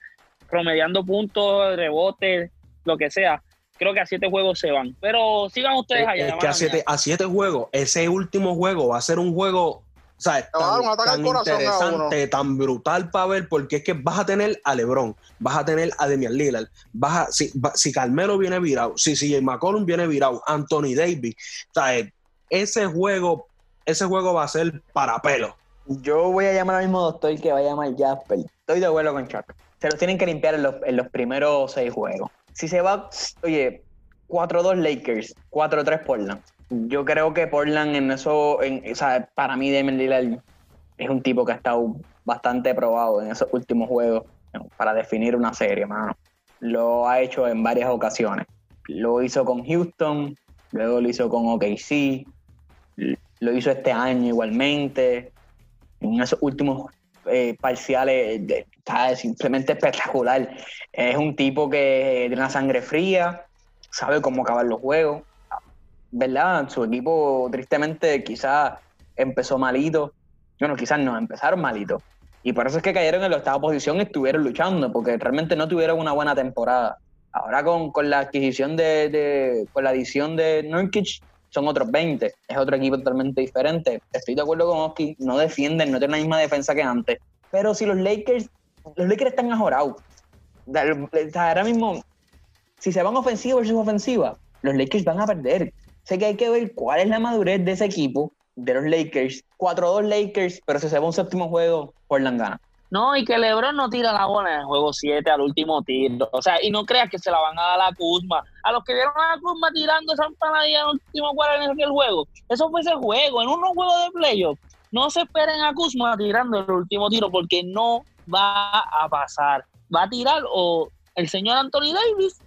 promediando puntos, rebotes, lo que sea, creo que a siete juegos se van. Pero sigan ustedes allá. Es que a siete, a siete juegos, ese último juego va a ser un juego, o sea, tan, interesante, tan brutal para ver, porque es que vas a tener a LeBron, vas a tener a Demian Lillard, vas a, si, va- si Carmelo viene virado, si, si McCollum viene virado, Anthony Davis, o sea, eh, ese juego, ese juego va a ser para pelo. Yo voy a llamar al mismo doctor que va a llamar Jasper. Estoy de acuerdo con Chuck. Se los tienen que limpiar en los, en los primeros seis juegos. Si se va, oye, 4-2 Lakers, 4-3 Portland. Yo creo que Portland en eso, en, o sea, para mí Damian Lillard es un tipo que ha estado bastante probado en esos últimos juegos para definir una serie, mano. Lo ha hecho en varias ocasiones. Lo hizo con Houston, luego lo hizo con OKC, lo hizo este año igualmente. En esos últimos eh, parciales, de- está simplemente espectacular. Es un tipo que tiene una sangre fría, sabe cómo acabar los juegos. ¿Verdad? Su equipo, tristemente, quizás empezó malito. Bueno, quizás no, empezaron malito. Y por eso es que cayeron en la octava posición y estuvieron luchando, porque realmente no tuvieron una buena temporada. Ahora con, con la adquisición de, de- con la adición de Nurkic, son otros 20. Es otro equipo totalmente diferente. Estoy de acuerdo con Oski, no defienden, no tienen la misma defensa que antes. Pero si los Lakers, los Lakers están ajorados. Ahora mismo, si se van ofensiva versus ofensiva, los Lakers van a perder. Sé que hay que ver cuál es la madurez de ese equipo, de los Lakers. 4-2 Lakers, pero si se va un séptimo juego, Portland gana. No, y que LeBron no tira la bola en el juego 7 al último tiro. O sea, y no creas que se la van a dar a Kuzma. A los que vieron a Kuzma tirando esa empanadilla en el último cuarto en aquel juego, eso fue ese juego. En unos juegos de playoff, no se esperen a Kuzma tirando el último tiro porque no va a pasar. Va a tirar o el señor Anthony Davis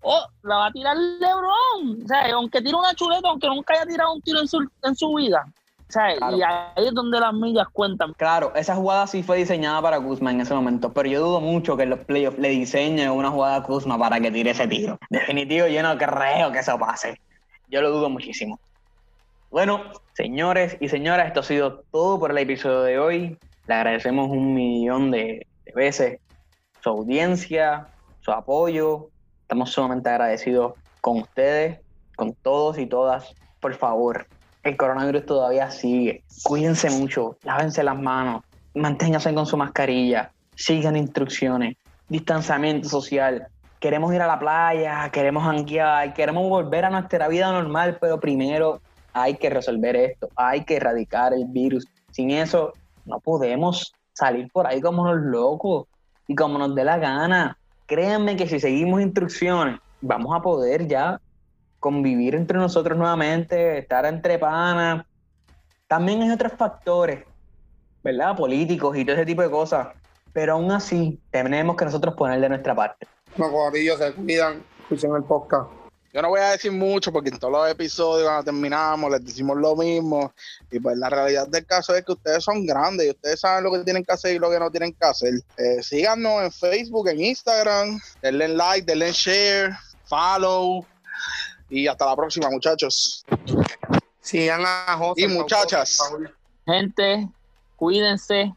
o la va a tirar LeBron. O sea, aunque tire una chuleta, aunque nunca haya tirado un tiro en su, en su vida, O sea, Claro. y ahí es donde las millas cuentan. Claro, esa jugada sí fue diseñada para Kuzma en ese momento, pero yo dudo mucho que en los playoffs le diseñen una jugada a Kuzma para que tire ese tiro. Definitivo, yo no creo que eso pase. Yo lo dudo muchísimo. Bueno, señores y señoras, esto ha sido todo por el episodio de hoy. Le agradecemos un millón de, de veces su audiencia, su apoyo. Estamos sumamente agradecidos con ustedes, con todos y todas. Por favor, el coronavirus todavía sigue. Cuídense mucho, lávense las manos, manténganse con su mascarilla, sigan instrucciones, distanciamiento social. Queremos ir a la playa, queremos janguear, queremos volver a nuestra vida normal, pero primero hay que resolver esto, hay que erradicar el virus. Sin eso, no podemos salir por ahí como los locos y como nos dé la gana. Créanme que si seguimos instrucciones, vamos a poder ya convivir entre nosotros nuevamente, estar entre panas. También hay otros factores, ¿verdad? Políticos y todo ese tipo de cosas. Pero aún así, tenemos que nosotros poner de nuestra parte. No, corillos, se cuidan. Escuchen el podcast. Yo no voy a decir mucho porque en todos los episodios cuando terminamos les decimos lo mismo y pues la realidad del caso es que ustedes son grandes y ustedes saben lo que tienen que hacer y lo que no tienen que hacer. Eh, síganos en Facebook, en Instagram, denle like, denle share, follow y hasta la próxima muchachos. Sigan a José. Y muchachas. Gente, cuídense,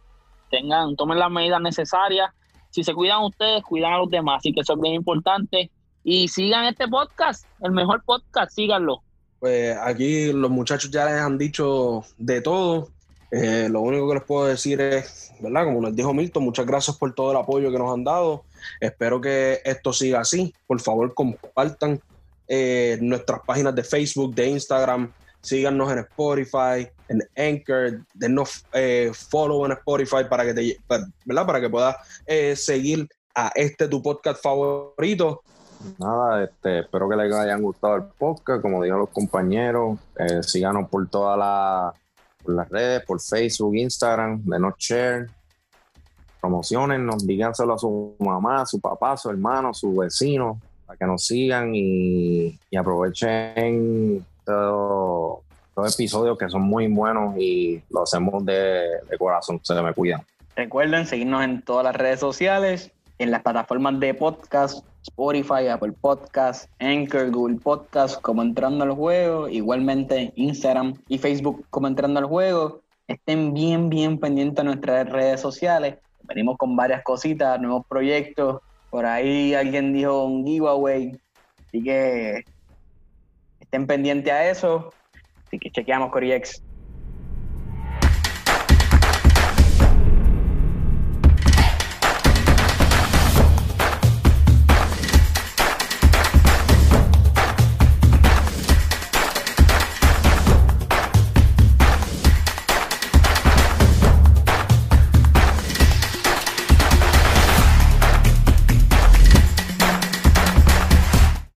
tengan, tomen las medidas necesarias. Si se cuidan ustedes, cuidan a los demás. Así que eso es bien importante. Y sigan este podcast, el mejor podcast, síganlo. Pues aquí los muchachos ya les han dicho de todo. Eh, lo único que les puedo decir es, ¿verdad? Como les dijo Milton, muchas gracias por todo el apoyo que nos han dado. Espero que esto siga así. Por favor, compartan eh, nuestras páginas de Facebook, de Instagram. Síganos en Spotify, en Anchor, denos eh, follow en Spotify para que te, ¿verdad? Para que puedas eh, seguir a este tu podcast favorito. Nada, este, espero que les hayan gustado el podcast, como dijeron los compañeros, eh, síganos por todas las redes, por Facebook, Instagram, denos share, promocionennos, díganselo a su mamá, a su papá, a su hermano, a su vecino, para que nos sigan y, aprovechen todo- episodios que son muy buenos y lo hacemos de, de corazón, se me cuidan. Recuerden seguirnos en todas las redes sociales, en las plataformas de podcast, Spotify, Apple Podcast, Anchor, Google Podcast, como entrando al juego, igualmente Instagram y Facebook como entrando al juego. Estén bien, bien pendientes a nuestras redes sociales. Venimos con varias cositas, nuevos proyectos. Por ahí alguien dijo un giveaway. Así que estén pendientes a eso. Así que chequeamos Coriex.